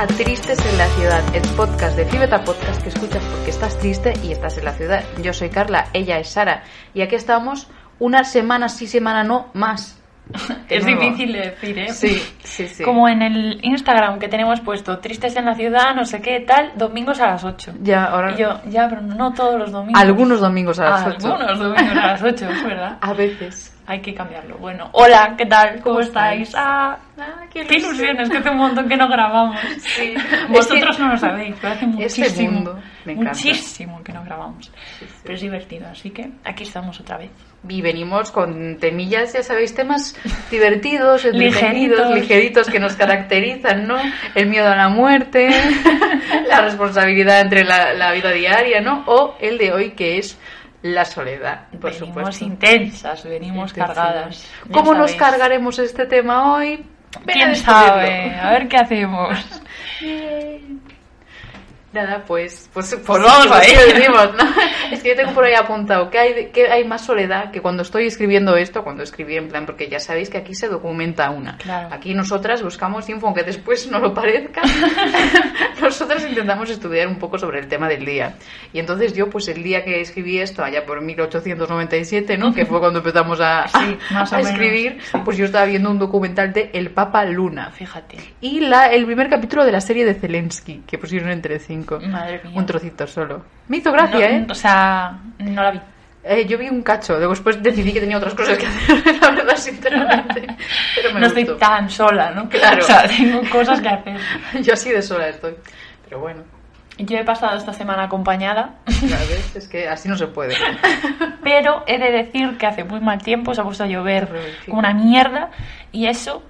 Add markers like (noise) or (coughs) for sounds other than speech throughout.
a Tristes en la Ciudad, el podcast de Fibeta Podcast que escuchas porque estás triste y estás en la ciudad. Yo soy Carla, ella es Sara y aquí estamos una semana sí, semana no, más. (laughs) Es nuevo. difícil de decir, ¿eh? Sí, sí, sí. Como en el Instagram que tenemos puesto, tristes en la ciudad, no sé qué, tal, domingos a las 8. Ya, ahora... Y yo, ya, pero no todos los domingos. Algunos domingos a las 8. Algunos domingos a las 8, es verdad. (laughs) A veces. Hay que cambiarlo. Bueno, hola, ¿qué tal? ¿Cómo, ¿Cómo estáis? Ah, Ah, qué ilusión, es que hace un montón que no grabamos. (laughs) Sí. Vosotros no lo sabéis, pero hace este muchísimo, mundo me encanta. muchísimo que no grabamos. Pero es divertido, así que aquí estamos otra vez. Y venimos con temillas, ya sabéis, temas divertidos, (laughs) entretenidos, Ligeritos. ligeritos que nos caracterizan, ¿no? El miedo a la muerte, (laughs) la responsabilidad entre la, la vida diaria, ¿no? O el de hoy que es la soledad, por venimos supuesto. intensas, venimos Intensivas. cargadas. ¿Cómo nos cargaremos este tema hoy? Ven a ¿Quién descubrirlo. sabe? A ver qué hacemos. (laughs) Nada, pues, pues, pues, Pues (laughs) vamos ahí. ¿no? (laughs) Es que yo tengo por ahí apuntado que hay, que hay más soledad que cuando estoy escribiendo esto, cuando escribí en plan, porque ya sabéis que aquí se documenta una. Claro. Aquí nosotras buscamos info, aunque después no lo parezca. (laughs) nosotras intentamos estudiar un poco sobre el tema del día. Y entonces yo, pues el día que escribí esto, allá por 1897, ¿no? Que fue cuando empezamos a, Sí, más a escribir, pues yo estaba viendo un documental de El Papa Luna. Fíjate. Y la, el primer capítulo de la serie de Zelensky, que pusieron entre cinco. Madre mía. Un trocito solo. Me hizo gracia, No, ¿eh? O sea, no la vi. Eh, Yo vi un cacho, después decidí que tenía otras cosas que hacer, (laughs) la verdad, sinceramente. Pero me no gustó. estoy tan sola, ¿no? Claro. O sea, tengo cosas que hacer. (laughs) Yo así de sola estoy. Pero bueno, Yo he pasado esta semana acompañada, ves, es que así no se puede. pero he de decir que hace muy mal tiempo, se ha puesto a llover como una mierda y eso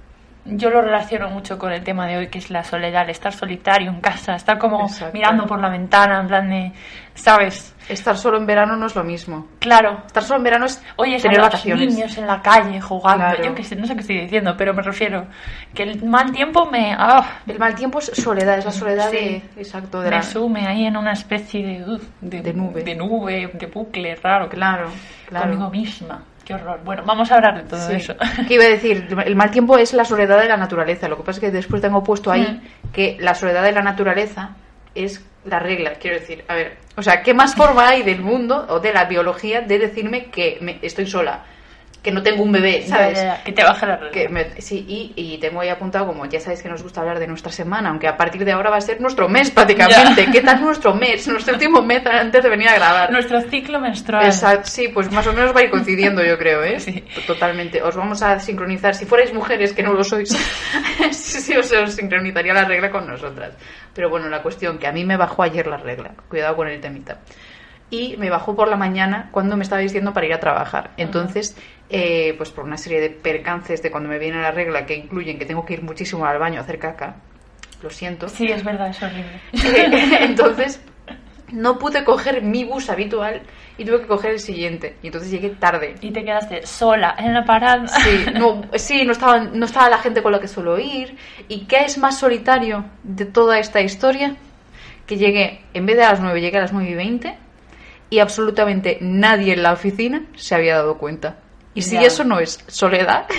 yo lo relaciono mucho con el tema de hoy, que es la soledad, el estar solitario en casa, estar como Exacto. mirando por la ventana, en plan de, ¿sabes? Estar solo en verano no es lo mismo. Claro, Estar solo en verano es Oye, tener a los vacaciones. niños en la calle jugando, Claro. yo que sé, no sé qué estoy diciendo, pero me refiero que el mal tiempo me, ah, El mal tiempo es soledad, es la soledad Sí. de... Exacto, de me la... sume ahí en una especie de, de, De nube. de nube, de bucle raro, Claro, claro. conmigo misma. Qué horror. Bueno, vamos a hablar de todo Sí. eso. (laughs) ¿Qué iba a decir? El mal tiempo es la soledad de la naturaleza. Lo que pasa es que después tengo puesto ahí Mm. que la soledad de la naturaleza es la regla. Quiero decir, a ver, o sea, ¿qué más forma hay del mundo o de la biología de decirme que me- estoy sola? Que no tengo un bebé, ¿sabes? Ya, ya, ya, que te baje la regla. Que me- sí, y, y tengo ahí apuntado, como ya sabéis que nos gusta hablar de nuestra semana, aunque a partir de ahora va a ser nuestro mes prácticamente. Ya. ¿Qué tal nuestro mes? Nuestro último mes antes de venir a grabar. Nuestro ciclo menstrual. Exacto, sí, pues más o menos va a ir coincidiendo, yo creo, ¿eh? (laughs) Sí. Totalmente. Os vamos a sincronizar. Si fuerais mujeres, que no lo sois, (laughs) sí, sí, os, os sincronizaría la regla con nosotras. Pero bueno, la cuestión, que a mí me bajó ayer la regla. Cuidado con el temita. Y me bajó por la mañana cuando me estaba diciendo para ir a trabajar. Entonces, eh, pues por una serie de percances de cuando me viene la regla que incluyen que tengo que ir muchísimo al baño a hacer caca, lo siento. Sí, es verdad, es horrible. (laughs) entonces no pude coger mi bus habitual y tuve que coger el siguiente. Y entonces llegué tarde. Y te quedaste sola en la parada. Sí, no, (laughs) sí, no, estaba, no estaba la gente con la que suelo ir. ¿Y qué es más solitario de toda esta historia? Que llegué, en vez de a las 9, llegué a las 9 y 20 y absolutamente nadie en la oficina se había dado cuenta. Y si Ya. eso no es soledad, (laughs)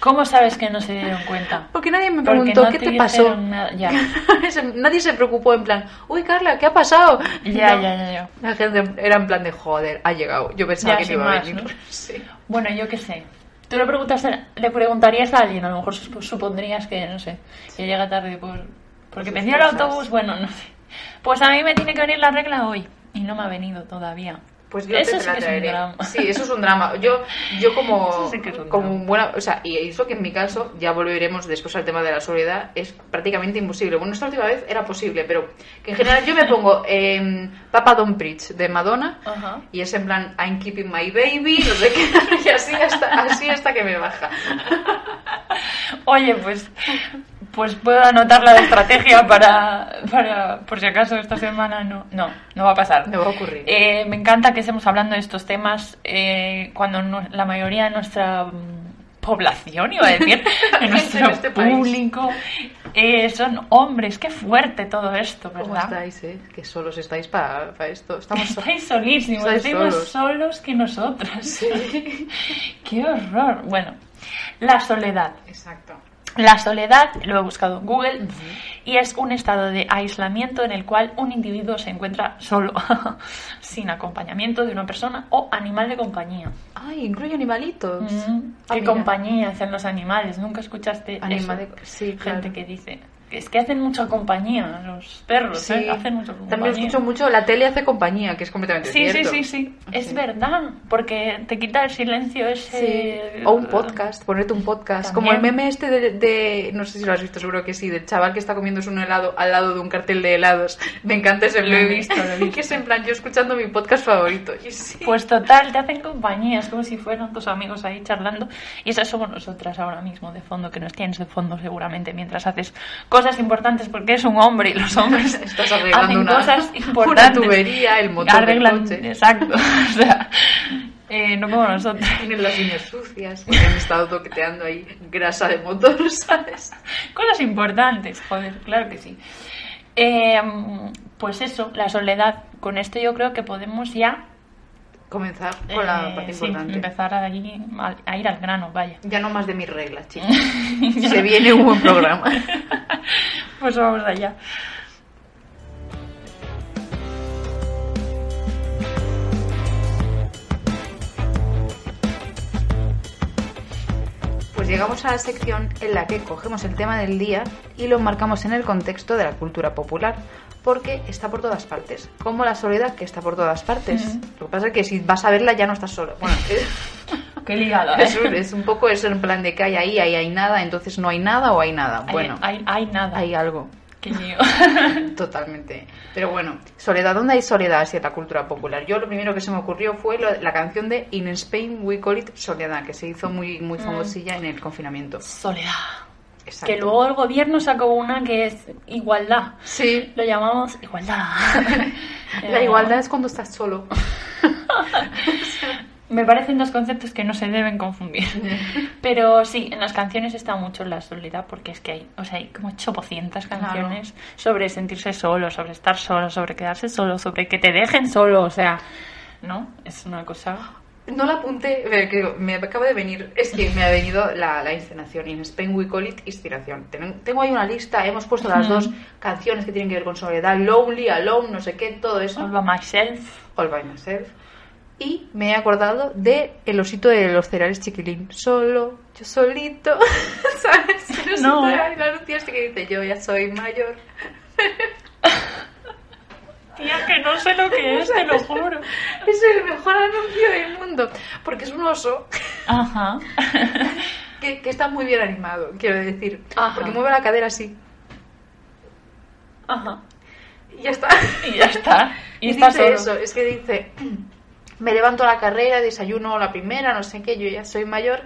¿Cómo sabes que no se dieron cuenta? porque nadie me preguntó no qué te te pasó. nada, ya. (laughs) nadie se preocupó en plan, uy Carla, ¿qué ha pasado? Ya, No. ya, ya, ya. La gente era en plan de joder, ha llegado. Yo pensaba Ya, que iba a más, venir. ¿no? Sí. Bueno, yo qué sé. Tú le preguntas, le preguntarías a alguien, a lo mejor sup- supondrías que, no sé, que llega tarde por, porque perdió el autobús, bueno, no sé. Pues a mí me tiene que venir la regla hoy y no me ha venido todavía. Pues yo Eso te sí la es traeré. drama. Sí, eso es un drama. Yo, yo como, sí que es un como drama. buena, o sea, y eso que en mi caso, ya volveremos después al tema de la soledad, es prácticamente imposible. Bueno, esta última vez era posible, pero que en general yo me pongo en Papa Don't Preach de Madonna Ajá. y es en plan I'm keeping my baby, no sé qué, (laughs) y así hasta, así hasta que me baja. Oye, pues, pues puedo anotar la estrategia para, para, por si acaso esta semana no, no, no va a pasar. Me va a ocurrir. Eh, me encanta que estemos hablando de estos temas eh, cuando no- la mayoría de nuestra mm, población, iba a decir, (laughs) de nuestro este público, eh, son hombres. Qué fuerte todo esto, ¿Cómo ¿verdad? estáis, eh? Que solos estáis para esto. Estamos solos. Estáis solísimos, Estáis solos. solos que nosotras. (laughs) Qué horror. Bueno, la soledad. Exacto. La soledad, lo he buscado en Google, y es un estado de aislamiento en el cual un individuo se encuentra solo, (laughs) sin acompañamiento de una persona o animal de compañía. Ay, incluye animalitos. Mm, Ah, ¿Qué mira. compañía hacen los animales? ¿Nunca escuchaste Animal eso? de- sí, Gente que dice, es que hacen mucha compañía, los perros, Sí, ¿eh? hacen mucha compañía. también escucho mucho la tele hace compañía, que es completamente Sí, sí, cierto. sí, sí, es Sí. verdad, porque te quita el silencio ese... Sí. O un podcast, ponerte un podcast. Como el También. meme este de, de- No sé si lo has visto, seguro que sí. Del chaval que está comiéndose un helado al lado de un cartel de helados. Me encanta ese Lo he meme. visto, lo he (laughs) visto. que es en plan yo escuchando mi podcast favorito. Y sí. Pues total, te hacen compañía, es como si fueran tus amigos ahí charlando. Y esas somos nosotras ahora mismo de fondo, que nos tienes de fondo seguramente mientras haces cosas importantes porque eres un hombre y los hombres (laughs) Estás arreglando hacen una, cosas (laughs) una importantes. tubería, el motor Arreglan, del coche. exacto. (laughs) O sea, eh, no como nosotros. Tienen las uñas sucias porque han estado toqueteando ahí grasa de motor, ¿sabes? Cosas importantes, joder, claro que sí. Eh, pues eso, la soledad. Con esto yo creo que podemos ya Comenzar con la eh, parte sí, importante. empezar a ir al grano, vaya. Ya no más de mis reglas, chicos. (laughs) Se viene un buen programa. (laughs) Pues vamos allá. Pues llegamos a la sección en la que cogemos el tema del día y lo marcamos en el contexto de la cultura popular, porque está por todas partes, como la soledad que está por todas partes. Lo que pasa es que si vas a verla ya no estás solo. Bueno, es, (laughs) Qué ligada, (laughs) ¿eh? es un, es un poco eso en plan de que hay ahí, ahí hay nada, entonces no hay nada o hay nada. Hay- Bueno, hay, hay nada. hay algo. Qué. (laughs) (laughs) Totalmente. Pero bueno, soledad, ¿dónde hay soledad en la cultura popular? Yo lo primero que se me ocurrió fue la canción de In Spain We Call It Soledad, que se hizo muy, muy famosilla en el confinamiento. Soledad. Exacto. Que luego el gobierno sacó una que es igualdad. Sí, Lo llamamos igualdad. (laughs) la Eh, igualdad es cuando estás solo. Me parecen dos conceptos que no se deben confundir. (laughs) Pero sí, en las canciones está mucho la soledad porque es que hay, o sea, hay como 800 canciones sobre sentirse solo, sobre estar solo, sobre quedarse solo, sobre que te dejen solo, o sea, ¿no? Es una cosa... No la apunté, eh, que me acaba de venir, es que me ha venido la, la inscenación. In Spain We Call It Inspiración. Ten- Tengo ahí una lista, hemos puesto las dos canciones que tienen que ver con soledad, Lonely, Alone, no sé qué, todo eso. All by myself. All by myself. Y me he acordado de el osito de los cereales chiquilín. Solo, yo solito. (laughs) ¿Sabes? El osito No, de ¿eh? este que dice, yo ya soy mayor. (laughs) Tía, que no sé lo que (laughs) es, te lo juro. Es el mejor anuncio del mundo. Porque es un oso Ajá. que, que está muy bien animado, quiero decir. Ajá. Porque mueve la cadera así. Ajá. Y ya está. Y ya está. Y, Y, está dice solo. eso, es que dice, (clears throat) me levanto a la carrera, desayuno la primera, no sé qué, yo ya soy mayor,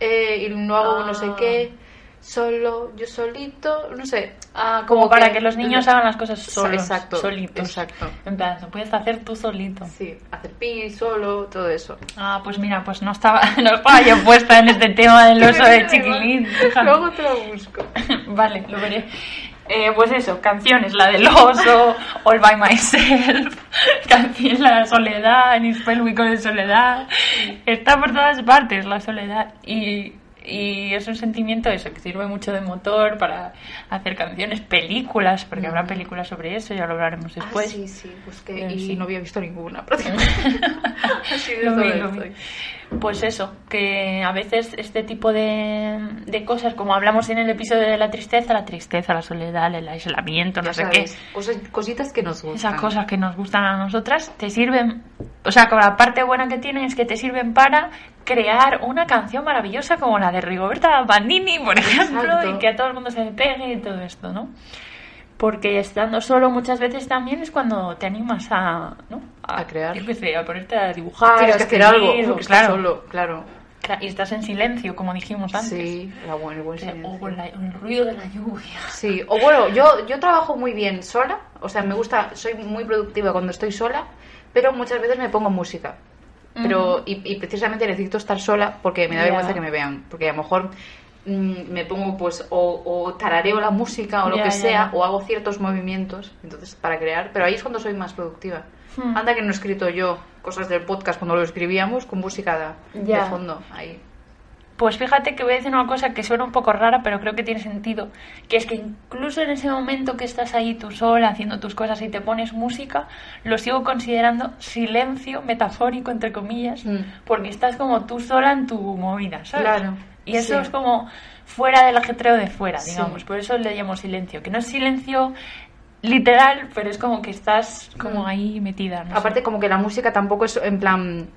eh, y no hago no sé Ah. qué, solo, yo solito, no sé. Ah, como, para que, los niños hagan las cosas solos, Exacto, solitos. exacto. En plan, lo puedes hacer tú solito. Sí, hacer pis, solo, todo eso. Ah, pues mira, pues no estaba, (laughs) no estaba yo puesta en este tema del (laughs) oso de chiquilín. (laughs) Luego te lo busco. Vale, lo veré. Eh, pues eso, canciones, la del oso, All by Myself, (laughs) canción La Soledad, en Spell We Soledad. Está por todas partes la soledad. Y, y es un sentimiento eso, que sirve mucho de motor para hacer canciones, películas, porque habrá películas sobre eso, ya lo hablaremos después. Ah, sí, sí, busqué Eh, y sí. no había visto ninguna. prácticamente. (laughs) (laughs) Así de Lo vi, todo lo vi. estoy. Pues eso, que a veces este tipo de, de cosas, como hablamos en el episodio de la tristeza, la tristeza, la soledad, el aislamiento, no Ya sé sabes, qué, cosas- cositas que nos gustan. esas cosas que nos gustan a nosotras, te sirven, o sea, con la parte buena que tienen es que te sirven para crear una canción maravillosa como la de Rigoberta Bandini, por ejemplo, Exacto. y que a todo el mundo se le pegue y todo esto, ¿no? Porque estando solo muchas veces también es cuando te animas a, ¿no? A crear. Yo qué sé, a ponerte a dibujar, Tienes a que hacer algo, estás claro, solo, claro. Cla- Y estás en silencio, como dijimos antes. Sí, la buen, el buen O sea, silencio. O con la- el ruido de la lluvia. Sí, o bueno, yo, yo trabajo muy bien sola, o sea, me gusta, soy muy productiva cuando estoy sola, pero muchas veces me pongo música. Pero, y, y precisamente necesito estar sola porque me da vergüenza que me vean, porque a lo mejor mm, me pongo pues o, o tarareo la música o lo que sea, o hago ciertos movimientos, entonces para crear, pero ahí es cuando soy más productiva. Hmm. Anda que no he escrito yo cosas del podcast cuando lo escribíamos con música de fondo, ahí. Pues fíjate que voy a decir una cosa que suena un poco rara, pero creo que tiene sentido, que es que incluso en ese momento que estás ahí tú sola haciendo tus cosas y te pones música, lo sigo considerando silencio metafórico, entre comillas, Mm. porque estás como tú sola en tu movida, ¿sabes? Claro, Y eso sí. es como fuera del ajetreo de fuera, Sí. digamos. Por eso le llamo silencio, que no es silencio literal, pero es como que estás como Mm. ahí metida. no sé. Aparte, como que la música tampoco es en plan.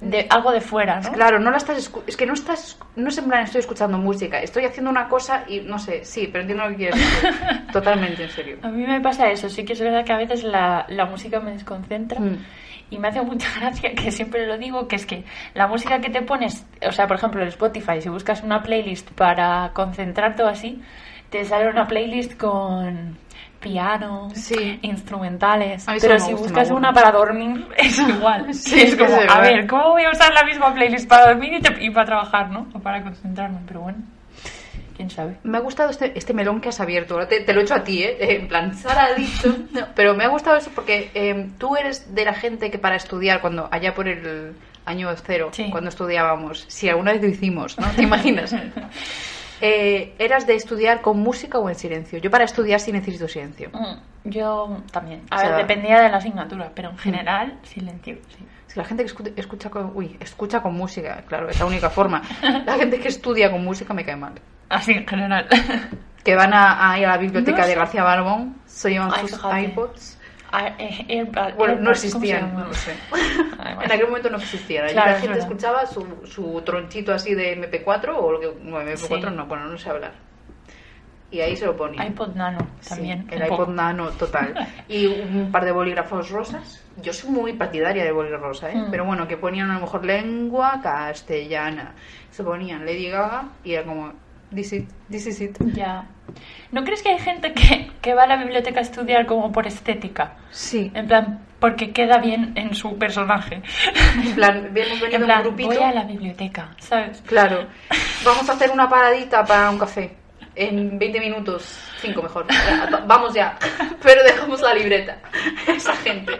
De algo de fuera, ¿no? Claro, no la estás. Es que no estás. No es en plan estoy escuchando música, estoy haciendo una cosa y no sé, sí, pero entiendo lo que quieres decir. (laughs) Totalmente, en serio. A mí me pasa eso, sí que es verdad que a veces la, la música me desconcentra Mm. y me hace mucha (laughs) gracia que siempre lo digo, que es que la música que te pones, o sea, por ejemplo, en Spotify, si buscas una playlist para concentrarte o así, te sale una playlist con piano, Sí. instrumentales, pero si gusta, buscas una para dormir (laughs) es igual. Sí, es como, a ver, ¿cómo voy a usar la misma playlist para dormir y, te- y para trabajar, no? O para concentrarme, pero bueno, quién sabe. Me ha gustado este, este melón que has abierto. Ahora Te, te lo he hecho a ti, ¿eh? En plan, Sara ha dicho. (laughs) No, pero me ha gustado eso porque eh, tú eres de la gente que para estudiar, cuando allá por el año cero, Sí. cuando estudiábamos, si alguna vez lo hicimos, ¿no? ¿Te imaginas? (laughs) Eh, ¿Eras de estudiar con música o en silencio? Yo para estudiar sí necesito silencio. Mm, Yo también. A O sea- ver, dependía de la asignatura, pero en general, silencio, sí. Si la gente que escu- escucha con, uy, escucha con música, claro, es la única forma. La gente que estudia con música me cae mal. Así en general. Que van a, a ir a la biblioteca No de. García Barbón, se llevan Ay, sus fíjate. iPods. Ah, eh, Airpod- Bueno, no Airpods, ¿cómo se existían, no lo sé. (laughs) En aquel momento no existían. Claro, la gente escuchaba su, su tronchito así de MP4 o lo que. No, MP4 Sí. no, bueno, no sé hablar. Y ahí se lo ponía. iPod Nano Sí, también. el iPod poco. Nano total. (laughs) Y un par de bolígrafos rosas. Yo soy muy partidaria de bolígrafos rosa, ¿eh? Mm. Pero bueno, que ponían a lo mejor lengua castellana. Se ponían Lady Gaga y era como. This is, this is it. Ya. ¿No crees que hay gente que, que va a la biblioteca a estudiar como por estética? Sí. En plan, porque queda bien en su personaje. En plan, hemos venido En un plan, grupito. voy a la biblioteca, ¿sabes? Claro. Vamos a hacer una paradita para un café. En 20 minutos, 5 mejor. Vamos ya. Pero dejamos la libreta. Esa gente.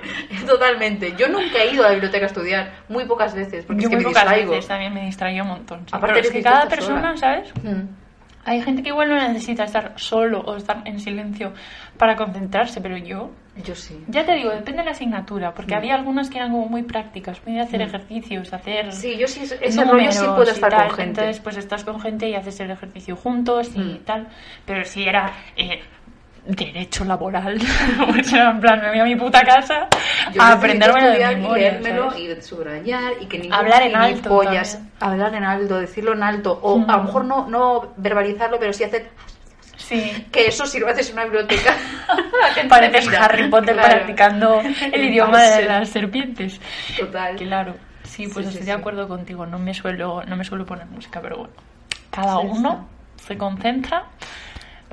Totalmente. Yo nunca he ido a la biblioteca a estudiar. Muy pocas veces. Porque Yo es que muy me pocas distraigo. veces también me distraía un montón. sí. Aparte Pero es que cada persona. ¿sabes? Mm. Hay gente que igual no necesita estar solo o estar en silencio para concentrarse, pero yo, Yo sí. ya te digo, depende de la asignatura, porque Mm. había algunas que eran como muy prácticas, muy de hacer Mm. ejercicios, hacer Sí, yo sí. Ese rollo sí puedo estar tal. con gente. Entonces, pues estás con gente y haces el ejercicio juntos y Mm. tal. Pero si era eh, derecho laboral, (laughs) en plan, me voy a mi puta casa Yo a aprenderme de memoria. y y subrayar y que ningún Hablar en alto gilipollas- también. hablar en alto, decirlo en alto o Mm. a lo mejor no, no verbalizarlo, pero sí hacer Sí. que eso si lo haces en una biblioteca. (laughs) Pareces. Harry Potter Claro. practicando el (laughs) idioma de las serpientes. Total. Claro, sí, pues Sí, estoy de acuerdo contigo. No me suelo, no me suelo poner música, pero bueno. Cada uno se concentra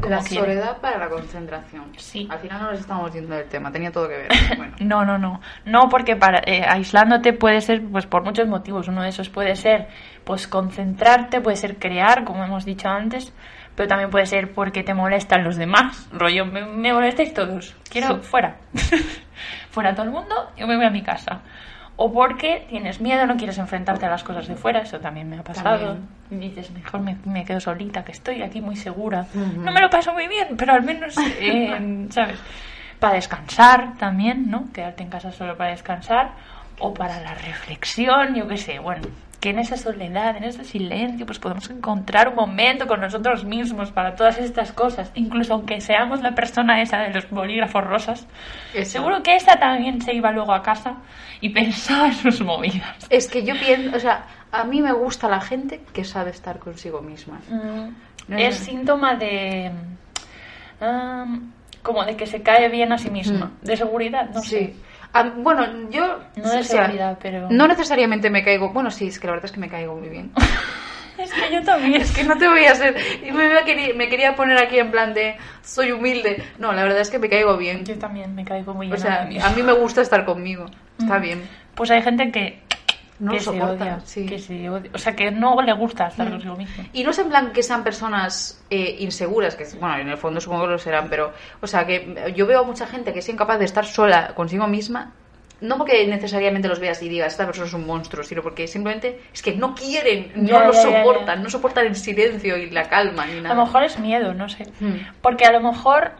La quiere. soledad para la concentración. Sí. Al final no nos estamos yendo del tema, tenía todo que ver. (laughs) Bueno. No, no, no. No, porque para, eh, aislándote puede ser pues por muchos motivos. Uno de esos puede ser pues concentrarte, puede ser crear, como hemos dicho antes, pero también puede ser porque te molestan los demás. Rollo, me, me molestáis todos. Quiero Sí. fuera. (laughs) fuera todo el mundo, yo me voy a mi casa. O porque tienes miedo, no quieres enfrentarte a las cosas de fuera, eso también me ha pasado. Y dices, mejor me, me quedo solita, que estoy aquí muy segura. No me lo paso muy bien, pero al menos, (laughs) eh, ¿sabes? Para descansar también, ¿no? Quedarte en casa solo para descansar. O para la reflexión, yo qué sé. Bueno, que en esa soledad, en ese silencio, pues podemos encontrar un momento con nosotros mismos para todas estas cosas. Incluso aunque seamos la persona esa de los bolígrafos rosas. Eso. Seguro que esa también se iba luego a casa y (laughs) pensaba en sus movidas. Es que yo pienso, o sea, a mí me gusta la gente que sabe estar consigo misma. Mm, No, es síntoma de... como de que se cae bien a sí misma. Mm. De seguridad, no sí. sé. Ah, bueno, yo... No de o sea, seguridad, pero... No necesariamente me caigo... Bueno, sí, es que la verdad es que me caigo muy bien. (laughs) Es que yo también. Es que no te voy a hacer... y Me, iba a querer- me quería poner aquí en plan de... Soy humilde. No, la verdad es que me caigo bien. Yo también me caigo muy O bien. sea, a mí misma. a mí me gusta estar conmigo. Está Mm. bien. Pues hay gente que, No que lo se soporta, odia. sí. Que se odia. O sea, que no le gusta estar Mm. consigo mismo. Y no es en plan que sean personas eh, inseguras, que bueno, en el fondo supongo que lo serán, pero, o sea, que yo veo a mucha gente que es incapaz de estar sola consigo misma no porque necesariamente los veas y digas, esta persona es un monstruo, sino porque simplemente es que no quieren, no Ya, lo ya, ya, ya. soportan, no soportan el silencio y la calma ni A nada. lo mejor es miedo, no sé. Hmm. Porque a lo mejor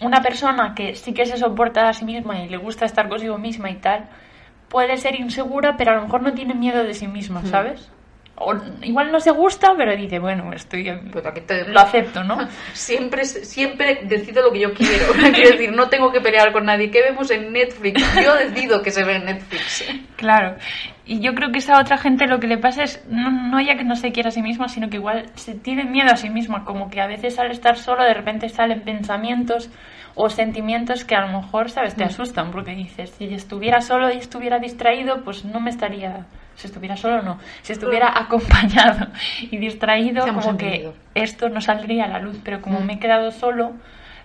una persona que sí que se soporta a sí misma y le gusta estar consigo misma y tal, puede ser insegura, pero a lo mejor no tiene miedo de sí misma, ¿sabes? O igual no se gusta, pero dice, bueno, estoy aquí te- lo acepto, ¿no? (laughs) Siempre, siempre decido lo que yo quiero. (laughs) Quiero decir, no tengo que pelear con nadie. ¿Qué vemos en Netflix? Yo decido que se ve en Netflix. (laughs) Claro. Y yo creo que esa otra gente lo que le pasa es no, no ya que no se quiera a sí misma, sino que igual se tiene miedo a sí misma, como que a veces al estar solo de repente salen pensamientos o sentimientos que a lo mejor, ¿sabes?, te asustan, porque dices, si estuviera solo y estuviera distraído, pues no me estaría... Si estuviera solo, no. Si estuviera acompañado y distraído, Seamos como que esto no saldría a la luz. Pero como me he quedado solo,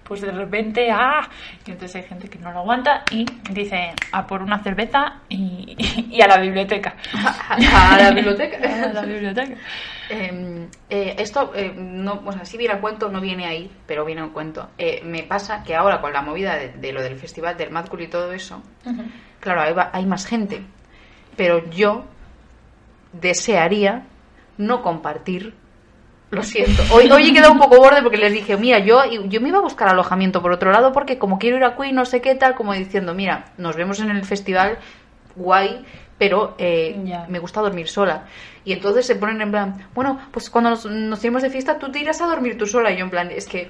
pues de repente, ¡ah! Y entonces hay gente que no lo aguanta y dice a por una cerveza y, y a la biblioteca. (laughs) A la biblioteca. (laughs) A la biblioteca. Eh, eh, esto, eh, no, o sea, si viene a cuento, no viene ahí, pero viene a cuento. Eh, me pasa que ahora con la movida de, de lo del festival del Mad Cool y todo eso, claro, ahí va- hay más gente, pero yo desearía no compartir. Lo siento. Hoy, hoy he quedado un poco borde porque les dije, mira, yo, yo me iba a buscar alojamiento por otro lado porque como quiero ir a Queen, no sé qué tal, como diciendo, mira, nos vemos en el festival, guay, pero eh, me gusta dormir sola. Y entonces se ponen en plan, bueno, pues cuando nos, nos iremos de fiesta tú te irás a dormir tú sola. Y yo en plan, es que...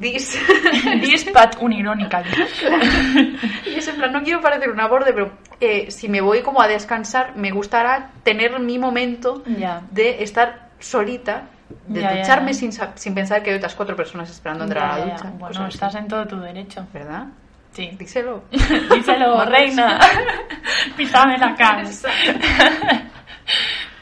This... (laughs) Dispat unirónica. (laughs) Y es en plan, no quiero parecer una borde, pero eh, si me voy como a descansar, me gustará tener mi momento de estar solita, de Ya, ducharme ya. Sin, sin pensar que hay otras cuatro personas esperando entrar a la ducha. Bueno, así. estás en todo tu derecho. ¿Verdad? Sí. Díselo. (laughs) Díselo, (laughs) reina. (laughs) Písame la cara.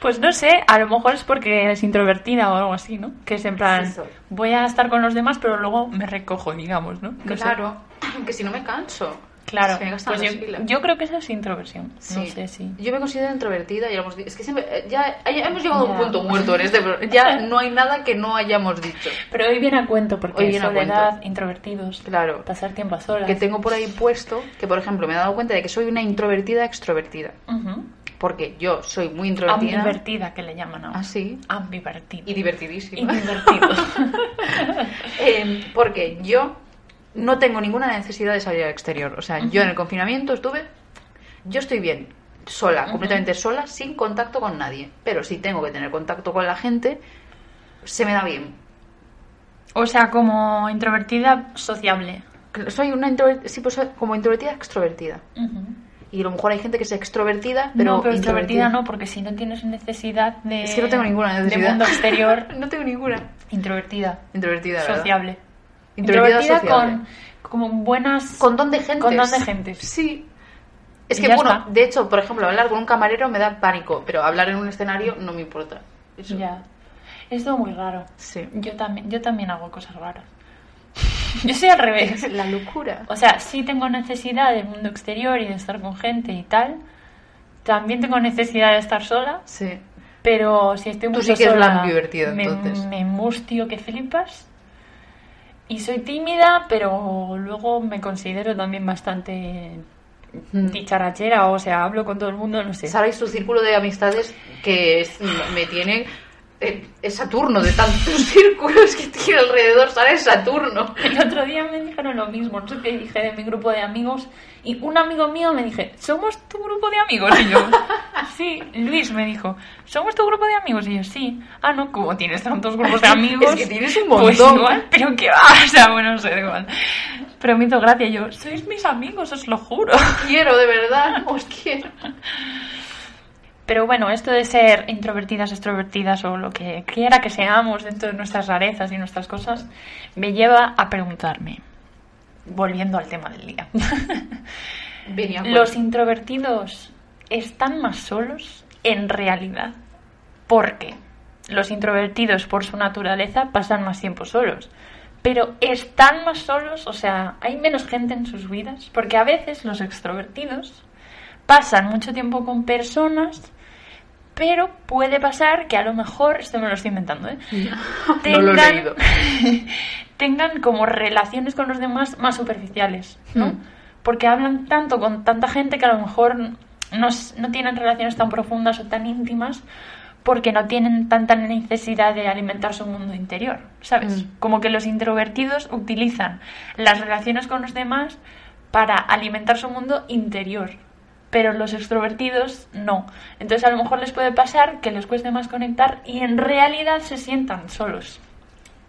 Pues no sé, a lo mejor es porque eres introvertida o algo así, ¿no? Que es en plan, voy a estar con los demás, pero luego me recojo, digamos, ¿no? No sé. Claro, que si no me canso. Claro, me pues yo, creo que eso es introversión. No Sí. sé si. Yo me considero introvertida y lo hemos Es que siempre. eh, Ya, ya hemos llegado a un Ya. punto muerto en este. pro- Ya no hay nada que no hayamos dicho. Pero hoy viene a cuento porque Hoy viene a soledad, cuento. introvertidos, Claro. pasar tiempo a solas. Que tengo por ahí puesto que, por ejemplo, me he dado cuenta de que soy una introvertida extrovertida. Ujú. Porque yo soy muy introvertida. Ambivertida, que le llaman ahora. Así. Ambivertida. Y divertidísima. Y divertido. (laughs) Eh, porque yo no tengo ninguna necesidad de salir al exterior. O sea, yo en el confinamiento estuve. Yo estoy bien, sola, completamente sola, sin contacto con nadie. Pero si tengo que tener contacto con la gente, se me da bien. o sea, como introvertida sociable. Soy una introvertida, sí, pues como introvertida extrovertida. Y a lo mejor hay gente que es extrovertida, pero. no, pero extrovertida no, porque si no tienes necesidad de. Es que no tengo ninguna De necesidad. mundo exterior, (laughs) no tengo ninguna. introvertida. Introvertida, ¿verdad? Introvertida sociable. con como buenas. Con don de gente. Con don de gentes. Sí. Es Y que, bueno, está. de hecho, por ejemplo, hablar con un camarero me da pánico, pero hablar en un escenario no me importa. Eso. Ya. Es todo muy raro. Sí. Yo también, yo también hago cosas raras. (laughs) Yo soy al revés. La locura. O sea, sí tengo necesidad del mundo exterior y de estar con gente y tal. También tengo necesidad de estar sola, Sí. pero si estoy Tú mucho sí que sola, la me, entonces. me mustio que flipas. Y soy tímida, pero luego me considero también bastante Mm. dicharachera, o sea, hablo con todo el mundo, no sé. Sara y su círculo de amistades que es- me tiene... eh, Es Saturno de tantos (laughs) círculos que tiene alrededor. Sara es Saturno. El otro día me dijeron lo mismo, no sé qué dije de mi grupo de amigos, y un amigo mío me dije, ¿somos tu grupo de amigos? Y yo, (laughs) sí, Luis me dijo, ¿somos tu grupo de amigos? Y yo, sí. Ah, no, como tienes tantos grupos de amigos. (laughs) Es que tienes un Pues montón. igual, pero qué va, o sea, bueno, no sé, igual. Pero me hizo gracia, yo, sois mis amigos, os lo juro. Quiero, de verdad. Os quiero. Pero bueno, esto de ser introvertidas, extrovertidas o lo que quiera que seamos dentro de nuestras rarezas y nuestras cosas, me lleva a preguntarme, volviendo al tema del día. (laughs) Venía ¿Los introvertidos están más solos en realidad? Porque los introvertidos por su naturaleza pasan más tiempo solos. Pero están más solos, o sea, hay menos gente en sus vidas, porque a veces los extrovertidos pasan mucho tiempo con personas, pero puede pasar que a lo mejor, esto me lo estoy inventando, ¿eh? (laughs) No lo he tengan- leído. (laughs) tengan como relaciones con los demás más superficiales, ¿no? Mm. porque hablan tanto con tanta gente que a lo mejor no, tienen relaciones tan profundas o tan íntimas porque no tienen tanta necesidad de alimentar su mundo interior, ¿sabes? Mm. Como que los introvertidos utilizan las relaciones con los demás para alimentar su mundo interior, pero los extrovertidos no. Entonces a lo mejor les puede pasar que les cueste más conectar y en realidad se sientan solos.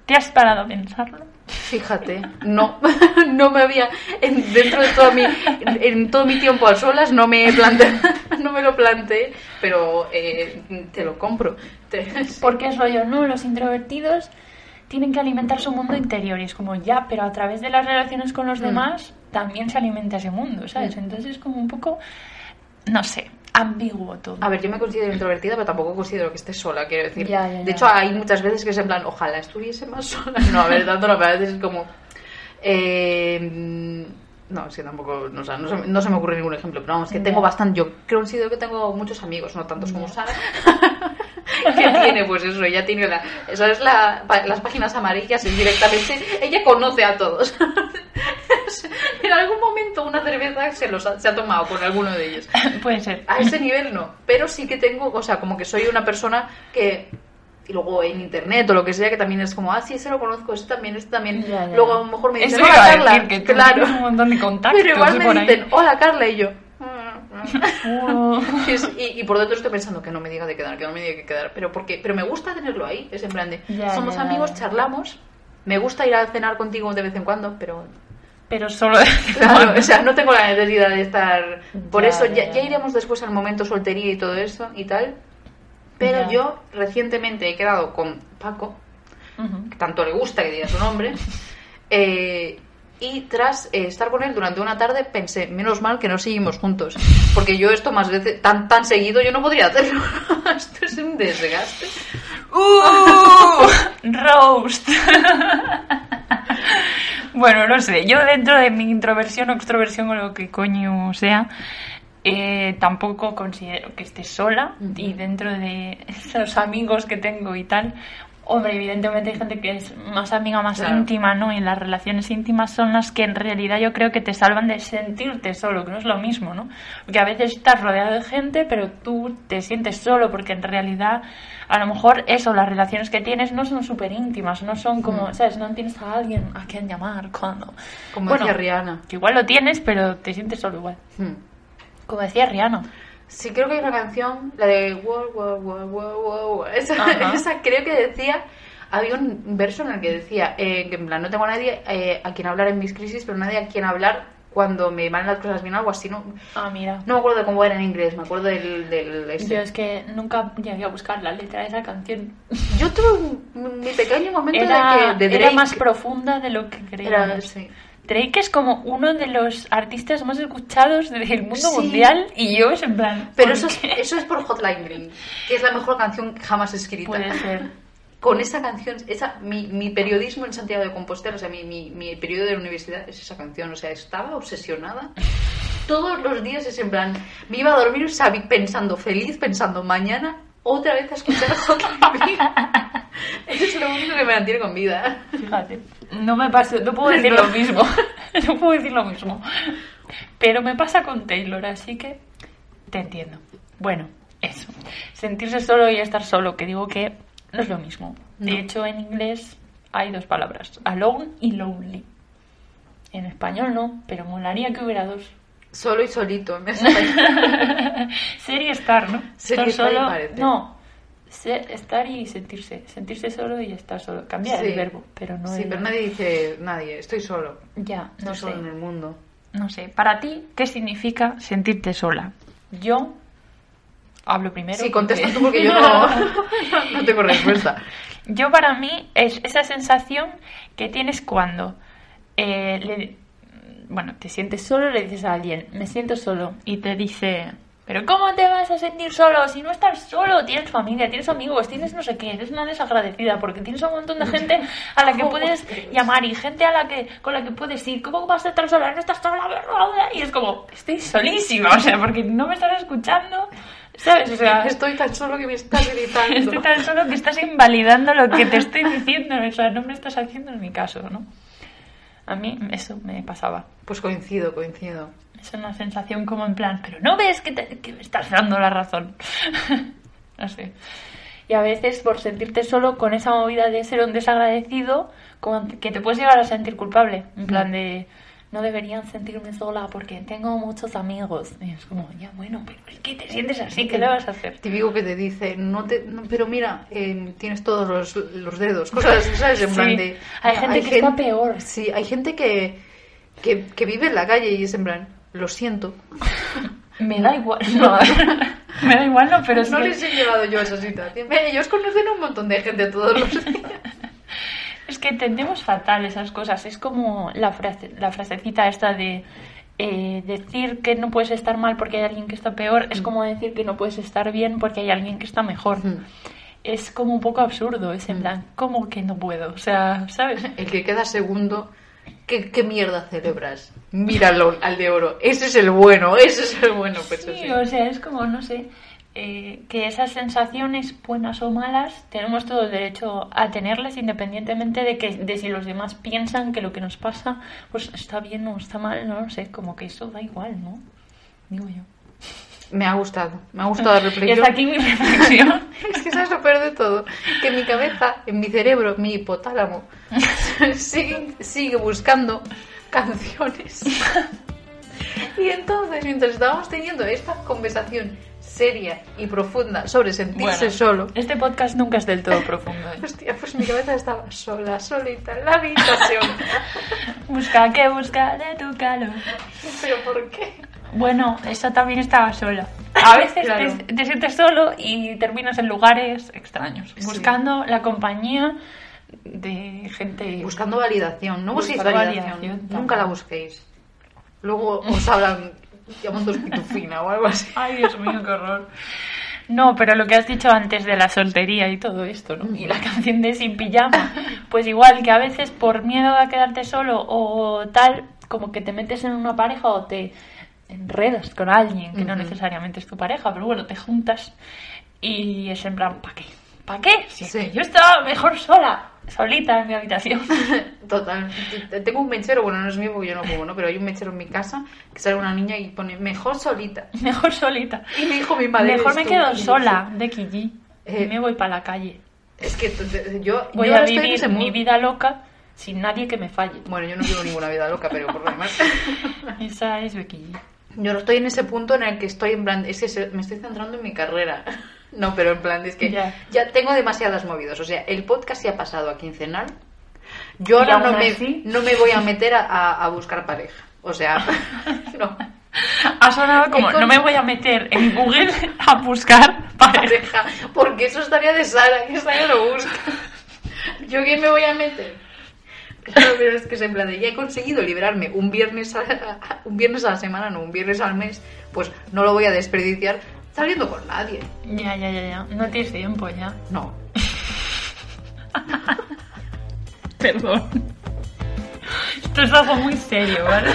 ¿Te has parado a pensarlo? Fíjate, no, (laughs) no me había, en- dentro de todo mi, en, todo mi tiempo a solas no me planteé, (laughs) no me lo planteé, pero eh, te lo compro. (laughs) Porque es rollo, no, los introvertidos tienen que alimentar su mundo interior y es como ya, pero a través de las relaciones con los Mm. demás también se alimenta ese mundo, ¿sabes? Mm. Entonces es como un poco, no sé, ambiguo todo. A ver, yo me considero introvertida, pero tampoco considero que esté sola, quiero decir. Ya, ya, ya. De hecho, hay muchas veces que es en plan, ojalá estuviese más sola. (laughs) No, a ver, tanto no, pero a veces es como... eh, no, es que tampoco, no, o sea, no, se, no se me ocurre ningún ejemplo, pero vamos, que tengo bastante, yo considero que tengo muchos amigos, no tantos como. Sara, (laughs) que tiene, pues eso, ella tiene la, eso es la, las páginas amarillas y directamente, ella conoce a todos. (laughs) en algún momento una cerveza se, los ha, se ha tomado con alguno de ellos. (laughs) Puede ser. A ese nivel no, pero sí que tengo, o sea, como que soy una persona que y luego en internet o lo que sea que también es como, ah, sí, ese lo conozco, ese también, este también. Ya, ya. Luego a lo mejor me Eso dicen, iba hola a Carla, decir, que tú claro. un montón de contactos Pero igual me ahí. dicen, hola Carla y yo. (laughs) "Mm, Oh. y, y- por dentro estoy pensando que no me diga de quedar, que no me diga de quedar, pero porque, pero me gusta tenerlo ahí, es en plan de, Ya, somos ya. amigos, charlamos, me gusta ir a cenar contigo de vez en cuando, pero Pero solo Claro, o sea, no tengo la necesidad de estar. Por Ya, eso ya, ya, ya. ya iremos después al momento soltería y todo eso y tal. Pero Ya. yo recientemente he quedado con Paco, que tanto le gusta que diga su nombre, (laughs) eh, y tras eh, estar con él durante una tarde pensé, menos mal que no seguimos juntos, porque yo esto más veces, tan, tan seguido, yo no podría hacerlo. (laughs) esto es un desgaste. ¡Uh! (laughs) Roast. bueno, no sé. Yo dentro de mi introversión o extroversión o lo que coño sea, eh, tampoco considero que esté sola. Y dentro de esos amigos que tengo y tal, hombre, evidentemente hay gente que es más amiga, más Claro. íntima, ¿no? Y las relaciones íntimas son las que en realidad yo creo que te salvan de sentirte solo, que no es lo mismo, ¿no? Porque a veces estás rodeado de gente, pero tú te sientes solo porque en realidad a lo mejor eso, las relaciones que tienes no son súper íntimas, no son como, Mm. ¿sabes? No tienes a alguien a quien llamar cuando... Como Bueno, decía Rihanna. Que igual lo tienes, pero te sientes solo igual. Hmm. Como decía Rihanna. Sí, creo que hay una canción, la de wow, wow, wow, wow, wow. (laughs) Esa, esa creo que decía, había un verso en el que decía, eh, que en plan, no tengo a nadie eh, a quien hablar en mis crisis, pero nadie a quien hablar cuando me van las cosas bien, algo así, no, Ah, mira. no me acuerdo de cómo era en inglés, me acuerdo del... del este. Yo es que nunca llegué a buscar la letra de esa canción. Yo tuve un- mi pequeño momento Era, de que de era Drake, más profunda de lo que era- creíamos. sí. Drake es como uno de los artistas más escuchados del mundo Sí. mundial y yo es en plan... Pero ¿por eso es, eso es por Hotline Bling, que es la mejor canción jamás escrita. Puede ser. con esa canción, esa, mi, mi periodismo en Santiago de Compostela, o sea, mi, mi, mi periodo de la universidad es esa canción, o sea, estaba obsesionada. Todos los días es en plan, me iba a dormir pensando feliz, pensando mañana otra vez a escuchar. (laughs) Eso es lo único que me mantiene con vida. Fíjate. No me pasa, no puedo decir lo mismo. (laughs) No puedo decir lo mismo. Pero me pasa con Taylor, así que te entiendo. Bueno, eso. Sentirse solo y estar solo, que digo que no es lo mismo. De No. hecho, en inglés hay dos palabras, alone y lonely. En español no, pero molaría que hubiera dos. Solo y solito. me. (laughs) Ser y estar, ¿no? Ser y estar estar y solo. parece. No. ser- estar y sentirse. Sentirse solo y estar solo. Cambiar Sí. el verbo, pero no sí, el- pero nadie dice, nadie, estoy solo. Ya, Estoy no sé. solo en el mundo. No sé. Para ti, ¿qué significa sentirte sola? Yo hablo primero. Sí, porque- contesta tú porque yo no, (laughs) (laughs) no tengo respuesta. Yo para mí es esa sensación que tienes cuando eh, le- bueno, te sientes solo, le dices a alguien, me siento solo, y te dice, pero ¿cómo te vas a sentir solo si no estás solo? Tienes familia, tienes amigos, tienes no sé qué, eres una desagradecida porque tienes un montón de gente a la que puedes llamar y gente a la que con la que puedes ir. ¿Cómo vas a estar sola? No estás sola, ¿verdad? Y es como, estoy solísima, (laughs) o sea, porque no me estás escuchando, ¿sabes? O sea, (laughs) Estoy tan solo que me estás gritando. (laughs) Estoy tan solo que estás invalidando lo que te estoy diciendo, o sea, no me estás haciendo en mi caso, ¿no? A mí eso me pasaba. Pues coincido, coincido. Es una sensación como en plan, pero no ves que, te- que me estás dando la razón. (laughs) no sé. Y a veces por sentirte solo con esa movida de ser un desagradecido, como que te puedes llegar a sentir culpable. En plan de, no deberían sentirme sola porque tengo muchos amigos. Y es como, ya bueno, pero es que te sientes así, ¿qué le vas a hacer? Típico que te dice, no te, no, pero mira, eh, tienes todos los, los dedos, cosas (laughs) ¿sabes? En Sí. plan de... Hay gente que está peor. Sí, hay gente que, que, que vive en la calle y es en plan, lo siento. (laughs) Me da igual. (laughs) No, me da igual, no, pero no que- les he llevado yo a esa situación. Ellos conocen a un montón de gente todos los días. Es que entendemos fatal esas cosas. Es como la, frase, la frasecita esta de eh, decir que no puedes estar mal porque hay alguien que está peor. Es como decir que no puedes estar bien porque hay alguien que está mejor. Mm. Es como un poco absurdo. Es en plan, ¿cómo que no puedo? O sea, ¿sabes? El que queda segundo, ¿qué, qué mierda celebras? Míralo al de oro. Ese es el bueno, ese es el bueno. Pues Sí, así. o sea, es como, no sé, eh, que esas sensaciones, buenas o malas, tenemos todo el derecho a tenerlas independientemente de, que, de si los demás piensan que lo que nos pasa pues está bien o está mal, no lo sé, como que eso da igual, ¿no? Digo yo. Me ha gustado, me ha gustado la (laughs) Y reflexión. hasta aquí mi reflexión. (laughs) Es que sabes lo peor de todo, que en mi cabeza, en mi cerebro, mi hipotálamo, (laughs) sigue, sigue buscando canciones. Y entonces, mientras estábamos teniendo esta conversación seria y profunda sobre sentirse Bueno, solo, Este podcast nunca es del todo profundo. ¿eh? (laughs) hostia, pues mi cabeza estaba sola, solita, en la habitación. (laughs) Busca que busca de tu calor. ¿Pero por qué? Bueno, eso también estaba sola. A veces Claro. te, te sientes solo y terminas en lugares extraños, Sí. buscando la compañía de gente. Buscando validación, no busquéis validación, validación, nunca la busquéis. Luego os hablan llamándos pitufina o algo así. Ay, Dios mío, qué horror. No, pero lo que has dicho antes de la soltería y todo esto, ¿no? Y la canción de Sin Pijama. Pues igual que a veces por miedo a quedarte solo o tal, como que te metes en una pareja o te enredas con alguien que no necesariamente es tu pareja, pero bueno, te juntas y es en plan, ¿para qué? ¿Para qué? Si Sí. yo estaba mejor sola, solita en mi habitación. (laughs) Total. Tengo un mechero, bueno, no es mío porque yo no fumo, ¿no? Pero hay un mechero en mi casa que sale una niña y pone mejor solita. (laughs) mejor solita. Y me dijo mi madre. Mejor me quedo sola de Kiji Eh, y me voy para la calle. Es que yo, Voy yo a vivir mi vida loca sin nadie que me falle. Bueno, yo no vivo ninguna vida loca, pero por lo demás. (laughs) Esa es Becky. Yo no estoy en ese punto en el que estoy en plan. Es que se- me estoy centrando en mi carrera. No, pero en plan, es que Ya. ya, tengo demasiadas movidas. O sea, el podcast se ha pasado a quincenal. Yo ahora no me, así- no me voy a meter a, a- a buscar pareja. O sea, (laughs) no. Ha sonado como, no me voy a meter en Google a buscar pareja. (laughs) Porque eso estaría de Sara, que Sara lo busca. (laughs) ¿Yo quién me voy a meter? Claro, pero es que es en plan de ya he conseguido liberarme un viernes a- un viernes a la semana, no un viernes al mes, pues no lo voy a desperdiciar saliendo con nadie. Ya, ya, ya, ya. No tienes tiempo ya. No. (laughs) Perdón. Esto es algo muy serio, ¿vale?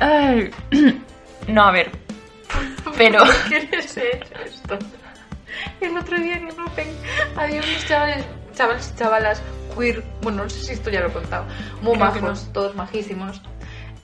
Ay. No, a ver. (laughs) Pero... ¿Quién es esto? El otro día que no ven, había unos chavales, chavales y chavalas queer, bueno, no sé si esto ya lo he contado, muy Creo todos majísimos.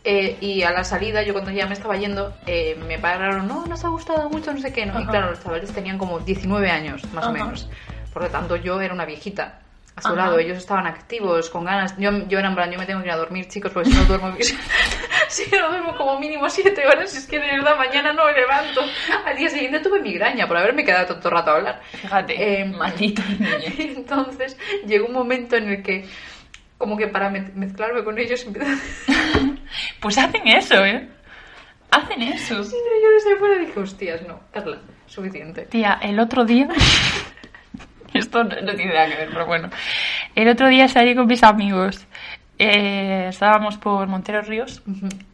Eh, y a la salida, yo cuando ya me estaba yendo, eh, me pararon, no, nos ha gustado mucho, no sé qué, ¿no? Y Ajá. claro, los chavales tenían como 19 años, más o Ajá. menos. Por lo tanto, yo era una viejita. A su Ajá. lado, ellos estaban activos, con ganas. Yo, yo era en plan, yo me tengo que ir a dormir, chicos, porque si no duermo, (laughs) si no duermo como mínimo 7 horas, es que de verdad mañana no me levanto. Al día siguiente tuve migraña por haberme quedado tanto rato a hablar. Fíjate, Eh, maldito (laughs) niño. Entonces llegó un momento en el que, como que para me- mezclarme con ellos, empecé a... Pues hacen eso, ¿eh? Hacen eso. Sí, pero yo desde fuera dije, hostias, no, Carla, suficiente. Tía, el otro día. (laughs) Esto no, no tiene nada que ver, pero bueno. El otro día salí con mis amigos. Eh, estábamos por Monteros Ríos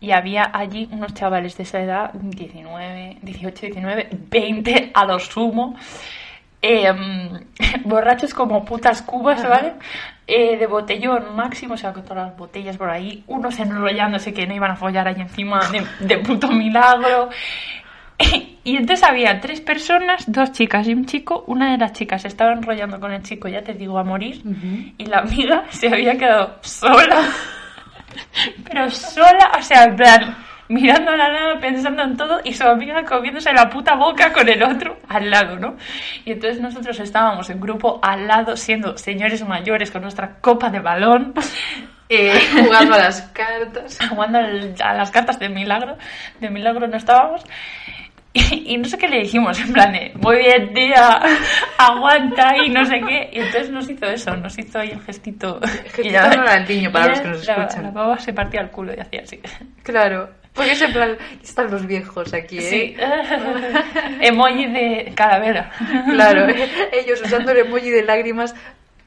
y había allí unos chavales de esa edad, 19, 18, 19, 20 a lo sumo. eh, (laughs) borrachos como putas cubas, ¿vale? Eh, de botellón máximo, o sea, con todas las botellas por ahí, unos enrollándose que no iban a follar ahí encima de, de puto milagro. Y entonces había tres personas, dos chicas y un chico. Una de las chicas se estaba enrollando con el chico, ya te digo, a morir. Y la amiga se había quedado sola. (laughs) Pero sola, o sea, en plan, mirando a la nada, pensando en todo, y su amiga comiéndose la puta boca con el otro al lado, ¿no? Y entonces nosotros estábamos en grupo al lado, siendo señores mayores con nuestra copa de balón. Eh, (laughs) jugando a las cartas. (laughs) jugando a las cartas de milagro, de milagro no estábamos. Y, y no sé qué le dijimos, en plan de, muy bien, tía, (laughs) aguanta y no sé qué. Y entonces nos hizo eso, nos hizo ahí el gestito. Gestito Y ya- Ronaldinho para y los ya que nos la- escuchan. La baba se partía el culo y hacía así. Claro. Porque es en plan, están los viejos aquí, ¿eh? Sí. (laughs) Emoji de calavera. Claro, (laughs) ellos usando el emoji de lágrimas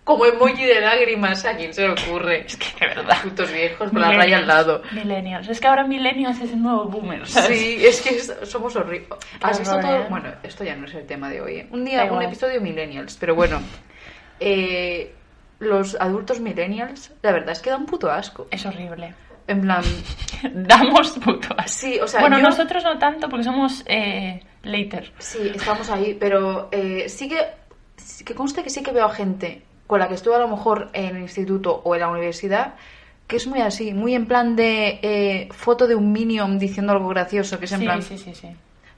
como emoji de lágrimas. ¿A quién se le ocurre? Es que de verdad. Putos viejos con la raya al lado. Millennials. Es que ahora millennials es el nuevo boomer, ¿sabes? Sí, es que es- somos horribles. ¿Has visto todo? Bueno, esto ya no es el tema de hoy. ¿eh? Un Da día, un episodio millennials, pero bueno. Eh, los adultos millennials, la verdad es que dan puto asco. Es horrible. En plan, (laughs) Damos puto sí, o sea, bueno, yo- nosotros no tanto porque somos eh, later. Sí, estamos ahí, pero eh, sí que, que conste que sí que veo a gente con la que estuve a lo mejor en el instituto o en la universidad que es muy así, muy en plan de eh, foto de un minion diciendo algo gracioso, que es en Sí, plan, sí, sí, sí.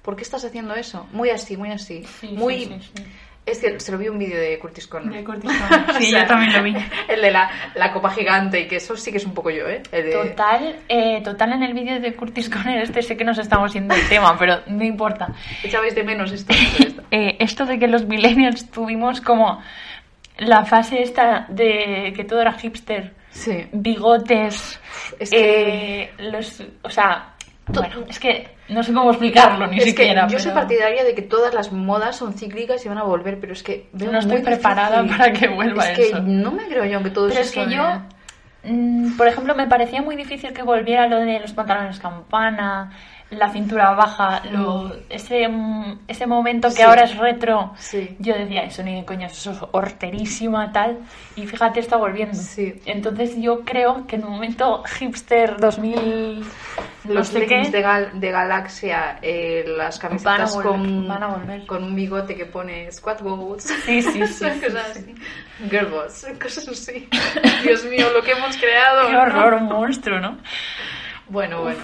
¿por qué estás haciendo eso? Muy así, muy así. Sí, muy... sí, sí, sí. Es que se lo vi un vídeo de Curtis Conner. De Curtis. (laughs) Sí, yo también lo vi. El de la, la copa gigante y que eso sí que es un poco yo, ¿eh? El de- Total, eh, total en el vídeo de Curtis Conner, este sé que nos estamos yendo del tema, pero no importa. Echabais de menos esto. esto. (laughs) Eh, esto de que los millennials tuvimos como la fase esta de que todo era hipster, Sí. bigotes, Es que- eh, los, o sea, bueno, es que no sé cómo explicarlo ni Es que siquiera. yo soy pero partidaria de que todas las modas son cíclicas y van a volver, pero es que veo No estoy preparada para que vuelva es que eso. no me creo yo que todo Pero eso es que yo, mm, por ejemplo, me parecía muy difícil que volviera lo de los pantalones campana, la cintura baja, lo, ese, mm, ese momento que Sí. ahora es retro. Sí. Yo decía, eso ni de coña, eso es horterísima, tal. Y fíjate, está volviendo. Sí. Entonces yo creo que en un momento hipster 2000, no los sé leggings qué, de, gal- de Galaxia, eh, las camisetas volver, con, van a volver. con un bigote que pone Squat Goats. Sí, sí, (laughs) sí, cosas sí, así. Girl (laughs) cosas así. Dios mío, lo que hemos (laughs) creado. qué ¿no? horror, un monstruo, ¿no? Bueno, bueno.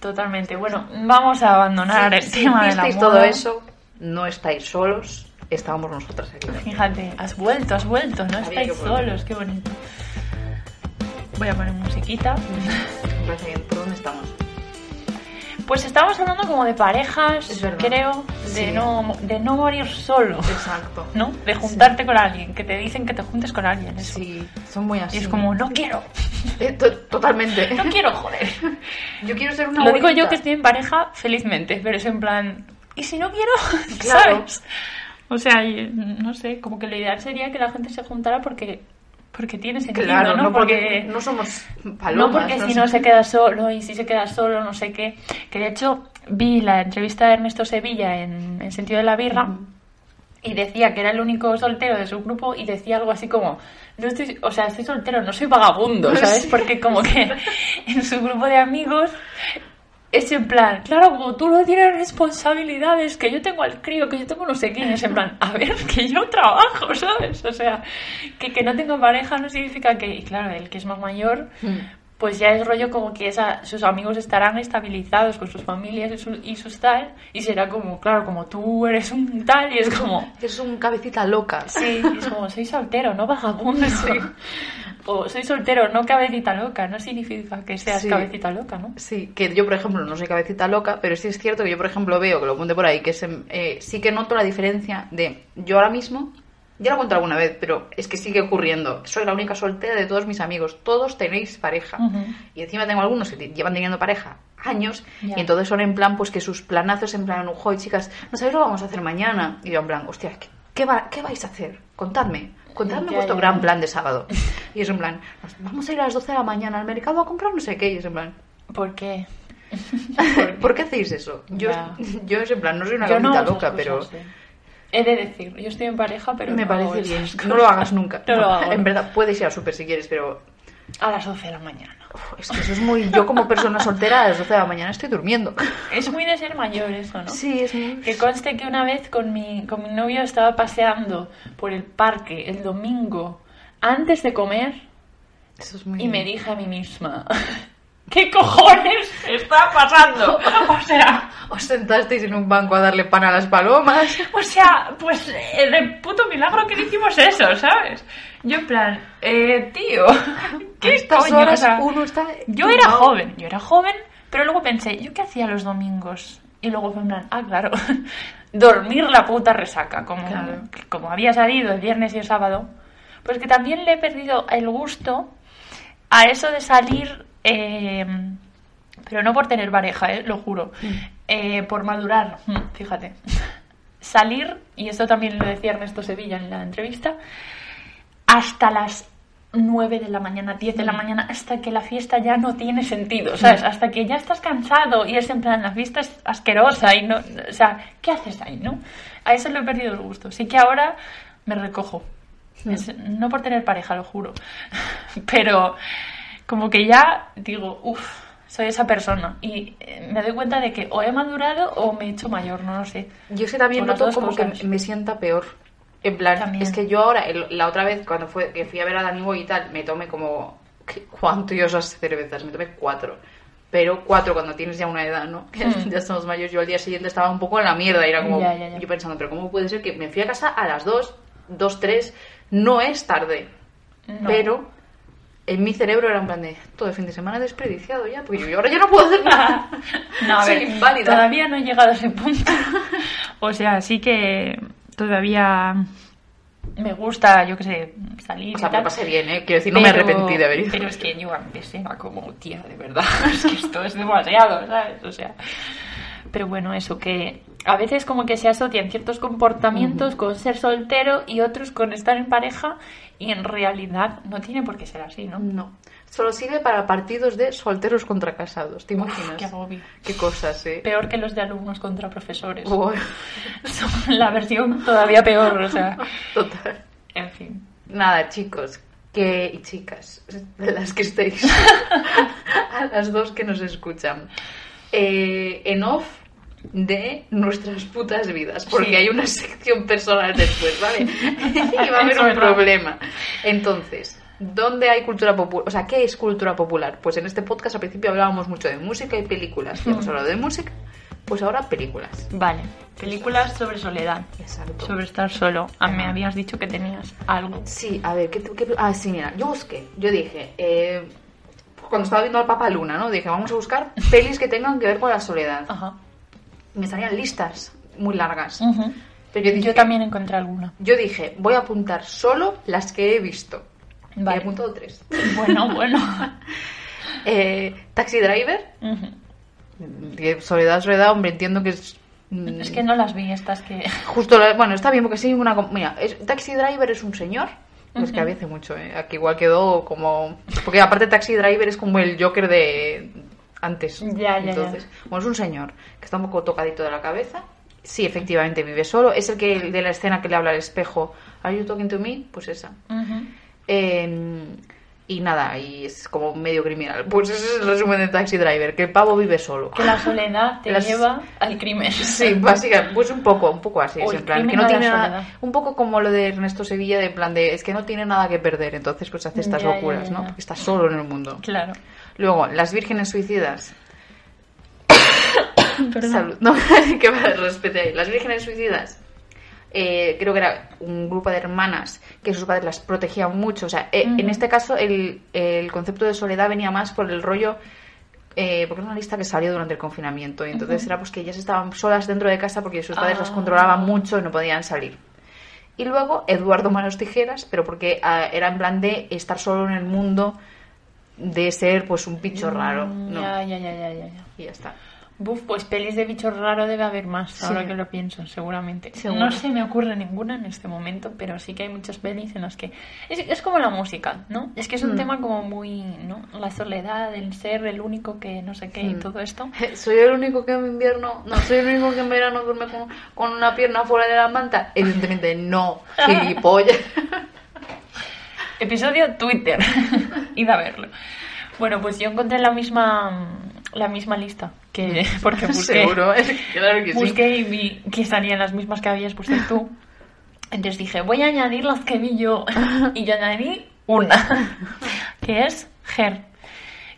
Totalmente. Bueno, vamos a abandonar el tema de la moda. todo eso, no estáis solos, estábamos nosotras aquí. Fíjate, has vuelto, has vuelto, no Había estáis solos, qué bonito. Voy a poner musiquita. ¿Por dónde estamos? Pues estábamos hablando como de parejas, Es creo, de, Sí. no, de no morir solo, Exacto. ¿no? De juntarte con alguien, que te dicen que te juntes con alguien, eso. Sí, son muy así. Y es como, no quiero, (laughs) Eh, to- totalmente. (laughs) no quiero, joder. (laughs) Yo quiero ser una Lo digo yo que estoy en pareja felizmente, pero es en plan, ¿y si no quiero? Claro. ¿Sabes? O sea, no sé, como que lo ideal sería que la gente se juntara porque, porque tiene sentido, Claro, ¿no? no porque no somos palomas. no porque si no se queda solo y si se queda solo no sé qué. Que de hecho vi la entrevista de Ernesto Sevilla en, en Sentido de la Birra y decía que era el único soltero de su grupo y decía algo así como, no estoy, o sea, estoy soltero, no soy vagabundo, (laughs) ¿sabes? Porque como que en su grupo de amigos es en plan, claro, como tú no tienes responsabilidades, que yo tengo al crío, que yo tengo no sé quién, es en plan, a ver, que yo trabajo, ¿sabes? O sea, que, que no tengo pareja no significa que, y claro, el que es más mayor, Mm. pues ya es rollo como que esa, sus amigos estarán estabilizados con sus familias y, su- y sus tal, y será como, claro, como tú eres un tal, y es como, Es un cabecita loca. sí, es como, soy soltero, no vagabundo, (laughs) o soy soltero, no cabecita loca, no significa que seas Sí. cabecita loca, ¿no? Sí, que yo, por ejemplo, no soy cabecita loca, pero sí es cierto que yo, por ejemplo, veo que lo apunte por ahí, que es, em, eh, sí que noto la diferencia de yo ahora mismo, ya lo he contado alguna vez, pero es que sigue ocurriendo. Soy la única soltera de todos mis amigos. Todos tenéis pareja. Y encima tengo algunos que llevan teniendo pareja años y entonces son en plan, pues que sus planazos en plan, joder, chicas, no sabéis lo que vamos a hacer mañana. Y yo en plan, hostia, ¿qué, qué, va- qué vais a hacer? Contadme. Contadme Ya, vuestro ya, gran ya. plan de sábado. (laughs) Y es en plan, "Nos- vamos a ir a las 12 de la mañana al mercado a comprar no sé qué. Y es en plan, ¿Por qué? ¿Por qué hacéis eso? Yo, (laughs) yo es en plan, no soy una no gordita loca, pero cosas, eh. He de decir, yo estoy en pareja, pero me no parece bien. No lo hagas nunca. No lo (laughs) hago. En verdad, puedes ir a súper si quieres, pero A las 12 de la mañana. Uf, es que eso es muy... Yo como persona soltera a las 12 de la mañana estoy durmiendo. Es muy de ser mayor eso, ¿no? Sí, es muy... Que conste que una vez con mi, con mi novio estaba paseando por el parque el domingo antes de comer Eso es muy... y me dije a mí misma, ¿qué cojones está pasando? (laughs) O sea, Os sentasteis en un banco a darle pan a las palomas. o sea, pues eh, de puto milagro que no hicimos eso, ¿sabes? Yo en plan, eh, tío, (laughs) A ¿qué estas coño? O horas sea, uno está... yo era joven, yo era joven, pero luego pensé, ¿yo qué hacía los domingos? Y luego fue en plan, ah, claro, (laughs) dormir la puta resaca, como, Claro. como había salido el viernes y el sábado. Pues que también le he perdido el gusto a eso de salir, eh, pero no por tener pareja, eh, lo juro, eh, por madurar, mm, fíjate. Salir, y esto también lo decía Ernesto Sevilla en la entrevista, hasta las 9 de la mañana, 10 de la mañana, hasta que la fiesta ya no tiene sentido, ¿sabes? Hasta que ya estás cansado y es en plan, la fiesta es asquerosa y no, o sea, ¿qué haces ahí, no? A eso le he perdido el gusto. Sí que ahora me recojo. Es- no por tener pareja, lo juro. (laughs) Pero como que ya digo, uff, soy esa persona. Y eh, me doy cuenta de que o he madurado o me he hecho mayor, no lo sé. Yo es que también Por noto como cosas. que me sienta peor. En plan, También. es que yo ahora, la otra vez, cuando fue que fui a ver a Dani Boy y tal, me tomé como (laughs) ¿qué- cuantiosas cervezas, me tomé cuatro. Pero cuatro cuando tienes ya una edad, ¿no? Que Mm. ya estamos mayores. Yo al día siguiente estaba un poco en la mierda y era como, Ya, ya, ya. yo pensando, pero ¿cómo puede ser que me fui a casa a las dos, dos, tres? No es tarde. No. Pero en mi cerebro era un plan de todo el fin de semana desperdiciado ya, porque yo ahora ya no puedo hacer nada. (laughs) No, a Soy ver, inválida. todavía no he llegado a ese punto. (laughs) o sea, sí que todavía me gusta, yo qué sé, salir O sea, y me tal. pasé bien, ¿eh? Quiero decir, no me arrepentí de haber ido. Pero es que yo antes era como, tía, de verdad, (laughs) es que esto es demasiado, ¿sabes? O sea, pero bueno, eso, que a veces como que se asocian ciertos comportamientos con ser soltero y otros con estar en pareja y en realidad no tiene por qué ser así, ¿no? No. Solo sirve para partidos de solteros contra casados. ¿Te imaginas? qué agobio. Qué cosas, ¿eh? Peor que los de alumnos contra profesores. (laughs) Son la versión todavía peor, o sea, (laughs) Total. en fin. Nada, chicos. Que, y chicas, de las que estéis, (laughs) a las dos que nos escuchan, eh, en off de nuestras putas vidas, porque Sí. hay una sección personal después, ¿vale? (laughs) y va a haber un problema. Entonces, ¿dónde hay cultura popular? O sea, ¿qué es cultura popular? Pues en este podcast al principio hablábamos mucho de música y películas. Hemos hablado de música, pues ahora películas. Vale, películas sobre soledad, Exacto. sobre estar solo. Ah, me habías dicho que tenías algo. Sí, a ver, ¿qué, qué- ah, sí, mira, yo busqué, yo dije, eh, cuando estaba viendo al Papa Luna, ¿no? Dije, vamos a buscar pelis que tengan que ver con la soledad. Ajá. Y me salían listas muy largas. Pero yo dije, Yo también encontré alguna. yo dije, voy a apuntar solo las que he visto. Y Vale. he apuntado tres. Bueno, (laughs) bueno. Eh, Taxi Driver, que soledad, soledad, hombre, entiendo que es... mm, Es que no las vi estas que... Justo, la- bueno, está bien porque sí, una... Mira, es- Taxi Driver es un señor. Es que había hace mucho, ¿eh? Aquí igual quedó como... Porque aparte Taxi Driver es como el Joker de antes. Ya, ya, Entonces, bueno, es un señor que está un poco tocadito de la cabeza. Sí, efectivamente, vive solo. Es el que de la escena que le habla al espejo. ¿Are you talking to me? Pues esa. Eh, y nada, y es como medio criminal. Pues ese es el resumen de Taxi Driver, que el pavo vive solo. Que la soledad te Las- lleva al crimen. Sí, básicamente, pues un poco, un poco así, O es en plan, que no tiene nada, un poco como lo de Ernesto Sevilla, de plan de, es que no tiene nada que perder, entonces pues hace estas Ya, locuras, ya, ¿no? Porque está solo en el mundo. Claro. Luego, las vírgenes suicidas. (coughs) Perdón. Salud, (laughs) no, (laughs) que me respete ahí. Las vírgenes suicidas. Eh, creo que era un grupo de hermanas que sus padres las protegían mucho. O sea, eh, en este caso el, el concepto de soledad venía más por el rollo eh, porque era una lista que salió durante el confinamiento y entonces era pues que ellas estaban solas dentro de casa porque sus padres las Ah. controlaban mucho y no podían salir. Y luego Eduardo Manos Tijeras, pero porque ah, era en plan de estar solo en el mundo, de ser pues un bicho raro. Mm, ¿no? Ya, ya, ya, ya, ya. ya. Y ya está. Buf, pues pelis de bicho raro debe haber más, Sí. ahora que lo pienso, seguramente. Seguro. No se me ocurre ninguna en este momento, pero sí que hay muchas pelis en las que... Es, es como la música, ¿no? Es que es un Mm. tema como muy, ¿no? La soledad, el ser el único que no sé qué y Mm. todo esto. (laughs) ¿Soy el único que en invierno, no, soy el único que en verano duerme con, con una pierna fuera de la manta? Evidentemente no, gilipollas. (laughs) Episodio Twitter. (laughs) Id a verlo. Bueno, pues yo encontré la misma la misma lista que (laughs) porque busqué Seguro, (laughs) claro que sí. busqué y vi que salían las mismas que habías puesto tú. Entonces dije, voy a añadir las que vi yo. (laughs) Y yo añadí una, que es Her,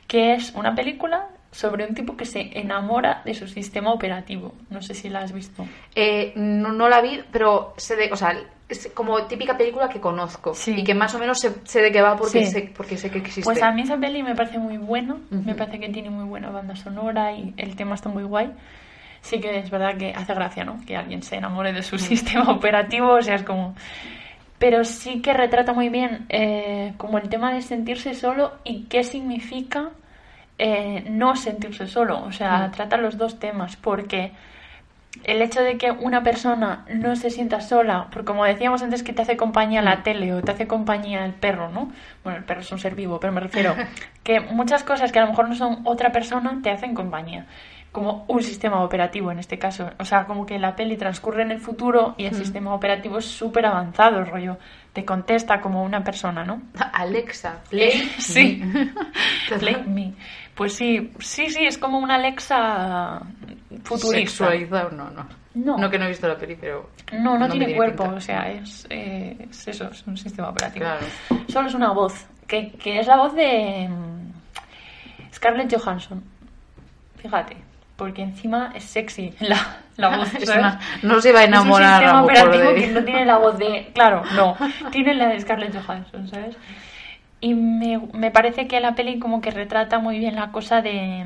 que es una película sobre un tipo que se enamora de su sistema operativo. No sé si la has visto. Eh, no, no la vi, pero sé de, o sea, es como típica película que conozco Sí. y que más o menos sé, sé de qué va porque, Sí. sé, porque sé que existe. Pues a mí esa peli me parece muy buena, me parece que tiene muy buena banda sonora y el tema está muy guay. Sí que es verdad que hace gracia, ¿no? Que alguien se enamore de su sistema operativo, o sea, es como... Pero sí que retrata muy bien eh, como el tema de sentirse solo y qué significa eh, no sentirse solo. O sea, Mm. trata los dos temas porque el hecho de que una persona no se sienta sola, porque como decíamos antes que te hace compañía la tele o te hace compañía el perro, ¿no? Bueno, el perro es un ser vivo, pero me refiero (laughs) que muchas cosas que a lo mejor no son otra persona te hacen compañía, como un sistema operativo en este caso. O sea, como que la peli transcurre en el futuro y el sistema operativo es súper avanzado, rollo, te contesta como una persona, ¿no? Alexa, play. (laughs) Sí. me. Play (laughs) me. Pues sí, sí, sí, es como una Alexa futurista. Sexualizado, no, no. No. No que no he visto la peli, pero... No, no, tiene cuerpo, pinta. o sea, es, eh, es eso, es un sistema operativo. Claro. Solo es una voz, que, que es la voz de mm, Scarlett Johansson. Fíjate, porque encima es sexy la, la (laughs) voz. Es ¿sabes? una- no se va a enamorar Es a un sistema operativo de- que no tiene la voz de... Claro, no, (laughs) tiene la de Scarlett Johansson, ¿sabes? Y me, me parece que la peli como que retrata muy bien la cosa de...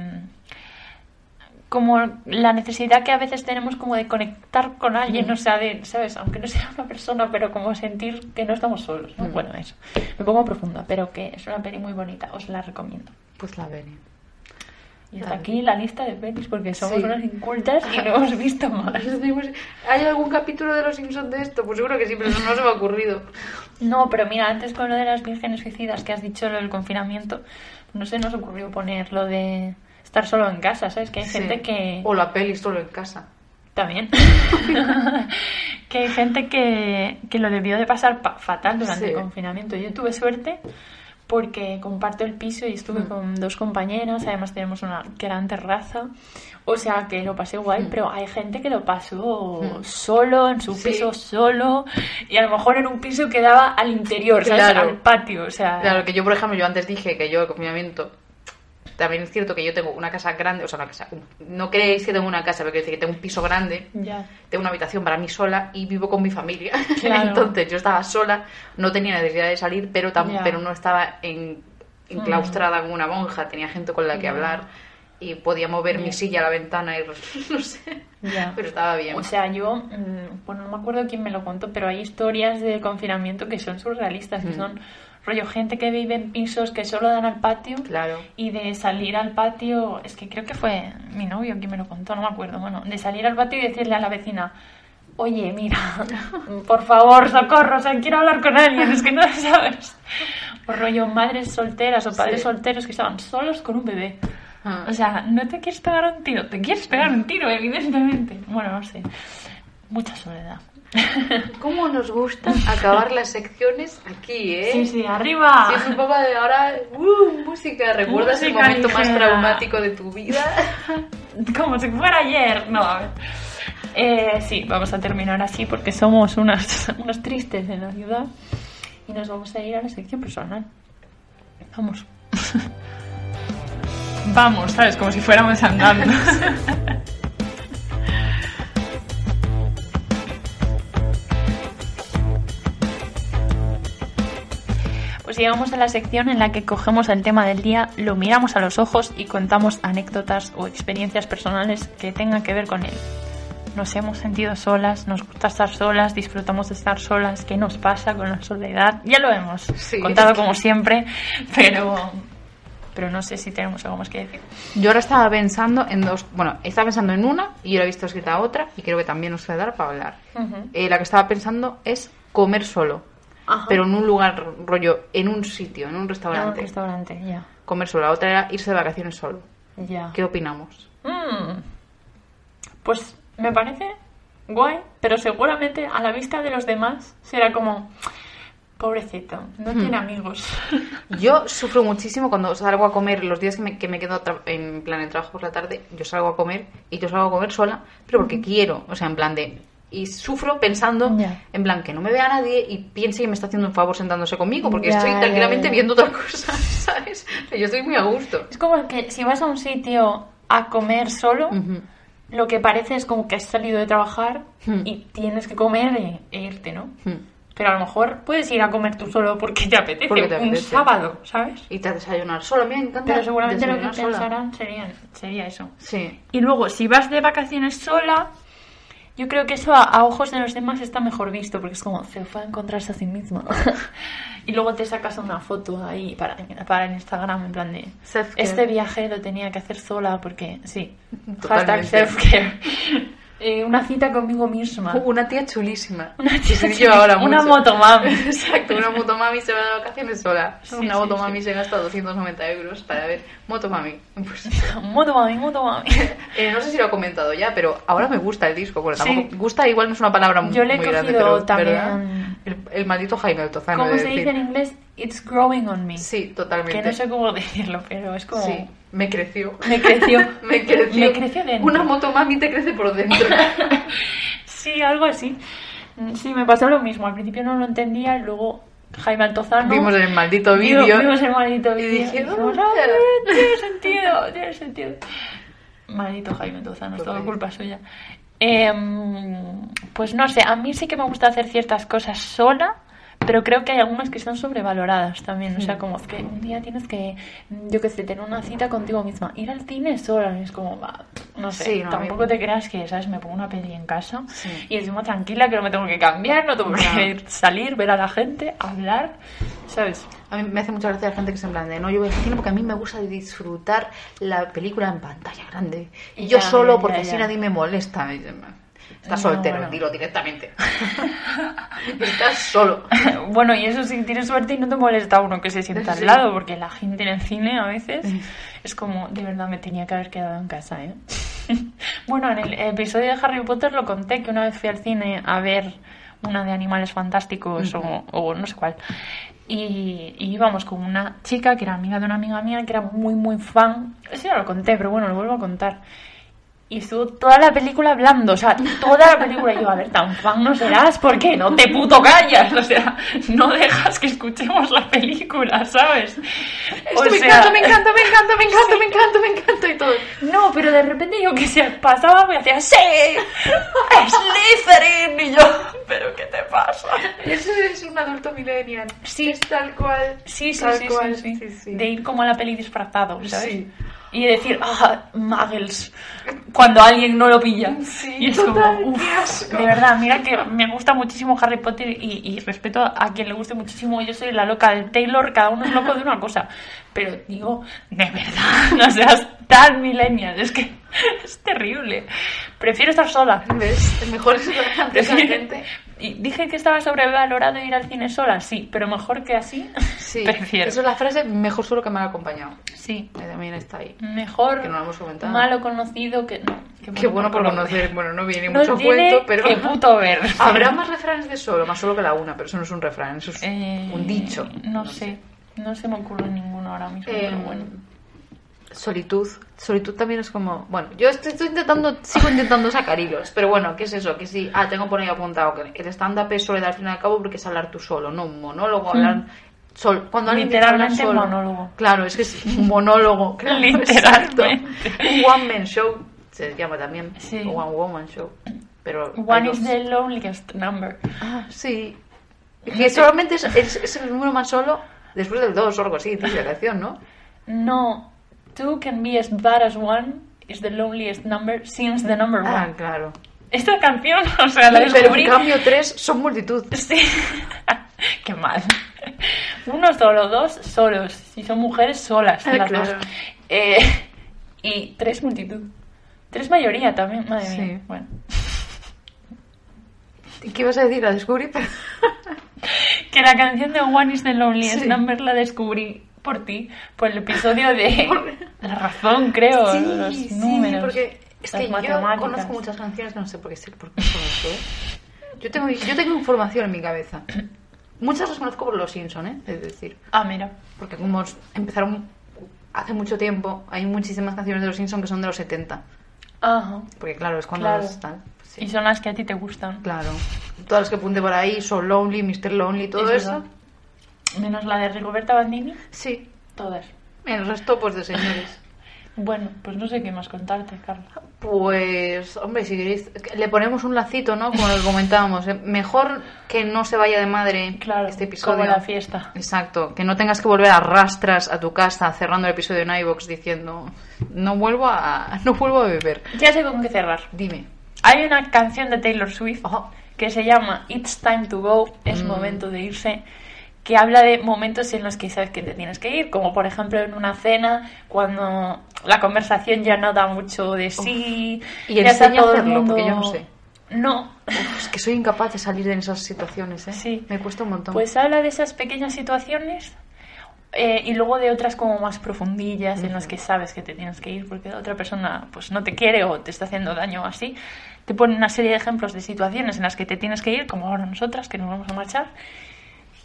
Como la necesidad que a veces tenemos como de conectar con alguien, Mm. o sea, de, ¿sabes? Aunque no sea una persona, pero como sentir que no estamos solos, ¿no? Mm. Bueno, eso. Me pongo profunda, pero que es una peli muy bonita, os la recomiendo. Pues la veré. Y hasta aquí la lista de pelis, porque somos Sí. unas incultas y no hemos visto (laughs) más. ¿Hay algún capítulo de Los Simpsons de esto? Pues seguro que sí, pero no se me ha ocurrido. No, pero mira, antes con lo de las vírgenes suicidas que has dicho, lo del confinamiento, no se nos ocurrió poner lo de estar solo en casa, ¿sabes? Que hay Sí. gente que... O la peli solo en casa. También. (laughs) que hay gente que, que lo debió de pasar pa- fatal durante Sí. el confinamiento. Yo tuve suerte porque comparto el piso y estuve Mm. con dos compañeras, además tenemos una gran terraza, o sea que lo pasé guay, Mm. pero hay gente que lo pasó Mm. solo, en su Sí. piso solo, y a lo mejor en un piso que daba al interior, ¿sabes? Claro. Al patio, o sea... Claro, que yo, por ejemplo, yo antes dije que yo el confinamiento... También es cierto que yo tengo una casa grande, o sea, una casa... No creéis que tengo una casa, pero quiero decir que tengo un piso grande, tengo una habitación para mí sola y vivo con mi familia. (laughs) Claro. Entonces yo estaba sola, no tenía necesidad de salir, pero, tam- pero no estaba en, enclaustrada como una monja, tenía gente con la que hablar y podía mover mi silla a la ventana y (laughs) no sé, pero estaba bien. O sea, yo, mm, bueno, no me acuerdo quién me lo contó, pero hay historias de confinamiento que son surrealistas, que Mm. son rollo gente que vive en pisos que solo dan al patio Claro. y de salir al patio, es que creo que fue mi novio quien me lo contó, no me acuerdo, bueno, de salir al patio y decirle a la vecina, oye, mira, (laughs) por favor, socorro, o sea, quiero hablar con alguien, es que no sabes. O rollo madres solteras o padres Sí. solteros que estaban solos con un bebé. Ah. O sea, no te quieres pegar un tiro, te quieres pegar un tiro, evidentemente. Bueno, no sé. Mucha soledad. (laughs) ¿Cómo nos gusta acabar las secciones aquí, eh? Sí, sí, arriba. Sí, es un poco de ahora, uh, música. ¿Recuerdas el momento más traumático de tu vida? (laughs) Como si fuera ayer. No, a ver. Eh, sí, vamos a terminar así porque somos unas, (laughs) unos tristes en la ciudad. Y nos vamos a ir a la sección personal. Vamos. Vamos, ¿sabes? Como si fuéramos andando. Pues llegamos a la sección en la que cogemos el tema del día, lo miramos a los ojos y contamos anécdotas o experiencias personales que tengan que ver con él. Nos hemos sentido solas, nos gusta estar solas, disfrutamos de estar solas, qué nos pasa con la soledad. Ya lo hemos Sí. contado como siempre, pero, pero no sé si tenemos algo más que decir. Yo ahora estaba pensando en dos. Bueno, estaba pensando en una y ahora he visto escrita otra y creo que también nos va a dar para hablar. Eh, la que estaba pensando es comer solo, Ajá. pero en un lugar rollo, en un sitio, en un En un restaurante. restaurante, ya. Comer solo. La otra era irse de vacaciones solo. Ya. ¿Qué opinamos? Mm. Pues me parece guay, pero seguramente a la vista de los demás será como, Pobrecito, no Hmm. tiene amigos. (laughs) Yo sufro muchísimo cuando salgo a comer, los días que me, que me quedo en plan en trabajo por la tarde, yo salgo a comer y yo salgo a comer sola, pero porque quiero, o sea, en plan de... Y sufro pensando, en plan, que no me vea nadie y piense que me está haciendo un favor sentándose conmigo, porque estoy tranquilamente viendo otra cosa, (laughs) ¿sabes? Yo estoy muy a gusto. Es como que si vas a un sitio a comer solo, lo que parece es como que has salido de trabajar Hmm. y tienes que comer e, e irte, ¿no? Hmm. Pero a lo mejor puedes ir a comer tú solo porque te apetece, Porque te un apetece. sábado, ¿sabes? Y te desayunar mí me encanta Pero seguramente lo que sola. pensarán sería, sería eso. Sí. Y luego, si vas de vacaciones sola, yo creo que eso a, a ojos de los demás está mejor visto, porque es como, se fue a encontrarse a sí mismo. (laughs) y luego te sacas una foto ahí para, para el Instagram, en plan de, este viaje lo tenía que hacer sola, porque sí. Totalmente. Hashtag self-care. Eh, una cita conmigo misma. Una tía chulísima. Una tía chulísima. ahora Una mucho. motomami. (laughs) Exacto, una motomami se va de vacaciones sola. (laughs) Sí, una sí, motomami sí. se gasta 290 euros para ver motomami. Pues, (laughs) Motomami, motomami. eh, no sé si lo he comentado ya, pero ahora me gusta el disco. Bueno, tampoco, gusta igual no es una palabra muy, Yo le he muy grande, pero también-. El, el maldito Jaime Altozano. Como de se dice en inglés, it's growing on me. Sí, totalmente. Que no sé cómo (laughs) decirlo, pero es como... Sí, me creció. Me creció. (laughs) me creció. Me creció dentro. Una motomami te crece por dentro. (laughs) Sí, algo así. Sí, me pasó lo mismo. Al principio no lo entendía y luego Jaime Altozano... Vimos el maldito vídeo. Vimos el maldito y vídeo. dije, dijimos, "Oh, "Ah, mira". tiene sentido, tiene sentido. Maldito Jaime Altozano, es toda culpa suya. Em, pues no sé, a mí sí que me gusta hacer ciertas cosas sola, pero creo que hay algunas que están sobrevaloradas también. O sea, como es que un día tienes que, yo qué sé, tener una cita contigo misma. Ir al cine sola es como, va, no sé, Sí, no, tampoco te creas que, ¿sabes? Me pongo una peli en casa Sí. y encima tranquila que no me tengo que cambiar, no tengo No. que (laughs) salir, ver a la gente, hablar, ¿sabes? A mí me hace mucha gracia la gente que se en plan de no, yo voy al cine porque a mí me gusta disfrutar la película en pantalla grande. Y yo Ya, solo porque ya, así nadie me molesta. Dice, Estás No, soltero, bueno. dilo directamente. (laughs) Estás solo. (laughs) Bueno, y eso sí, tienes suerte y no te molesta uno que se sienta al lado, porque la gente en el cine a veces es como, de verdad me tenía que haber quedado en casa, ¿eh? (laughs) bueno, en el episodio de Harry Potter lo conté que una vez fui al cine a ver una de Animales Fantásticos o, o no sé cuál. Y, y íbamos con una chica que era amiga de una amiga mía que era muy, muy fan. Eso ya lo conté, pero bueno, lo vuelvo a contar. Y estuvo toda la película hablando, o sea, toda la película. Y yo, a ver, tan fan no serás porque no te puto callas, o sea, no dejas que escuchemos la película, ¿sabes? Esto me encanta, me encanta, me encanta, me encanta, me encanta, me encanta y todo. No, pero de repente yo que se pasaba y hacía ¡Sí! ¡Slytherin! Y yo, ¿pero qué te pasa? Eso es un adulto millennial. Sí. Es tal cual. Sí, sí, tal sí, cual. sí, sí. De ir como a la peli disfrazado, ¿sabes? Sí. Y decir, ah, muggles, cuando alguien no lo pilla. Sí, y es total, como, asco. de verdad, mira que me gusta muchísimo Harry Potter y, y respeto a quien le guste muchísimo. Yo soy la loca de Taylor, cada uno es loco de una cosa. Pero digo, de verdad, (laughs) no seas tan millennial, es que es terrible. Prefiero estar sola. ¿Ves? Es mejor esa Prefiero- gente. Y dije que estaba sobrevalorado ir al cine sola, sí, pero mejor que así, (laughs) Sí, prefiero. Eso es la frase mejor solo que mal acompañado. Sí, Eh, También está ahí. mejor Que no lo hemos comentado. malo conocido que no. que Qué bueno por conocer. Bueno, no viene No mucho tiene cuento, pero. que puto ver. (laughs) Habrá más refranes de solo, más solo que la una, pero eso no es un refrán, eso es Eh, un dicho. No sé, no se me ocurre ninguno ahora mismo, Eh, pero bueno. Solitud. Solitud también es como. Bueno, yo estoy, estoy intentando, sigo intentando sacar hilos, pero bueno, ¿qué es eso? Que sí, ah, tengo por ahí apuntado que el stand-up es soledad al fin y al cabo porque es hablar tú solo, no un monólogo, hablar. Sol, cuando. Literalmente solo- monólogo. Claro, es que es un monólogo. (laughs) claro, Literalmente. exacto. Un one-man show se llama también. Sí. O one-woman show. Pero. One is dos. the loneliest number. Ah, sí. Que solamente es, es- es el número más solo después del 2 o algo así, dice la canción, ¿no? No, two can be as bad as one is the loneliest number since the number Ah, one. claro. Esta canción, (laughs) o sea, la Pero descubrí... en cambio 3 son multitud. Sí. (laughs) Qué mal. Uno solo, dos solos. Si son mujeres, solas. Ah, las claro. dos. Eh, y tres multitud. Tres mayoría también. Madre Sí. mía. Bueno. ¿Qué ibas a decir? La descubrí, pero... (laughs) Que la canción de One is the Loneliest Sí. Number la descubrí por ti, por el episodio de (laughs) La razón, creo. los números. porque es que yo conozco muchas canciones que no sé por qué sé por qué conozco, ¿eh? Yo tengo, yo tengo información en mi cabeza. Muchas las conozco por los Simpson, ¿eh? Es decir, Ah, mira. porque como empezaron hace mucho tiempo, hay muchísimas canciones de los Simpson que son de los 70. Ajá. Porque claro, es cuando Claro. están. sí. Y son las que a ti te gustan. Claro. Todas las que apunte por ahí, son Lonely, Mr. Lonely, todo Es eso. verdad. Menos la de Rigoberta Bandini. Sí. Todas. El resto, pues de señores. (laughs) Bueno, pues no sé qué más contarte, Carla. Pues, hombre, si queréis, le ponemos un lacito, ¿no? Como lo comentábamos. eh, Mejor que no se vaya de madre Claro, este episodio. como la fiesta. Exacto, que no tengas que volver a rastras a tu casa cerrando el episodio en iVoox diciendo no vuelvo a no vuelvo a beber. Ya sé con qué cerrar. Dime. Hay una canción de Taylor Swift que se llama It's Time to Go, es Mm. momento de irse, que habla de momentos en los que sabes que te tienes que ir, como por ejemplo en una cena, cuando la conversación ya no da mucho de sí. Y ya está todo el hacerlo, porque yo no sé. No, Es que soy incapaz de salir en esas situaciones, ¿eh? Sí. Me cuesta un montón. pues habla de esas pequeñas situaciones eh, y luego de otras como más profundillas en las que sabes que te tienes que ir porque la otra persona pues no te quiere o te está haciendo daño o así. Te pone una serie de ejemplos de situaciones en las que te tienes que ir, como ahora nosotras que nos vamos a marchar.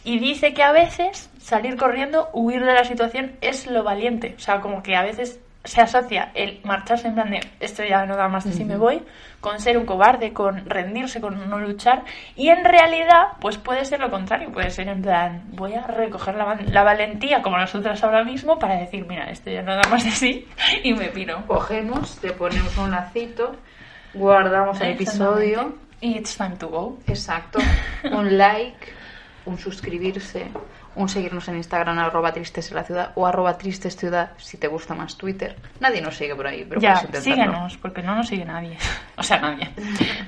Y dice que a veces salir corriendo, huir de la situación es lo valiente. O sea, como que a veces se asocia el marcharse en plan de esto ya no da más de si me voy, con ser un cobarde, con rendirse, con no luchar. Y en realidad, pues puede ser lo contrario. Puede ser en plan, voy a recoger la, la valentía como nosotras ahora mismo para decir, mira, esto ya no da más de sí (laughs) y me piro. Cogemos, le ponemos un lacito, guardamos el episodio. Y it's time to go. Exacto. (laughs) Un like, un suscribirse, un seguirnos en Instagram arroba tristes en la ciudad o arroba tristes ciudad si te gusta más Twitter. Nadie nos sigue por ahí, pero ya, puedes síguenos, porque no nos sigue nadie. (laughs) O sea, nadie.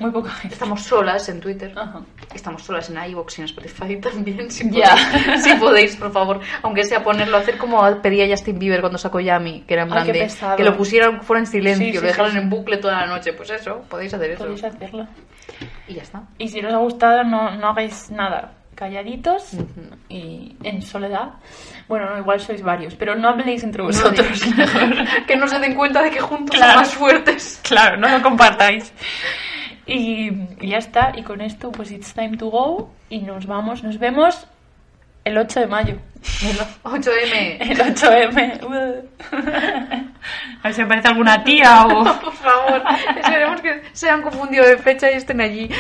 Muy poca gente. Estamos solas en Twitter. Ajá. Estamos solas en iVoox y en Spotify también. Si Ya. podéis, si podéis, por favor. Aunque sea ponerlo, hacer como pedía Justin Bieber cuando sacó Yami, que era en Ay, plan qué de que lo pusieran fuera en silencio, Sí, sí, lo dejaran sí, en bucle toda la noche. Pues eso, podéis hacer eso. Podéis hacerlo. Y ya está. Y si os ha gustado, no, no hagáis nada. Calladitos y en soledad. Bueno, no, igual sois varios, pero no habléis entre vosotros. (laughs) (laughs) que no se den cuenta de que juntos Claro. son más fuertes. claro, no lo compartáis. Y, y ya está. Y con esto, pues it's time to go. Y nos vamos, nos vemos el 8 de mayo. 8M. El 8M. (laughs) A ver si aparece alguna tía o. Por favor, esperemos que se hayan confundido de fecha y estén allí.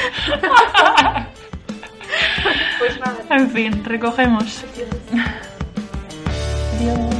(laughs) pues nada. En fin, recogemos. Adiós.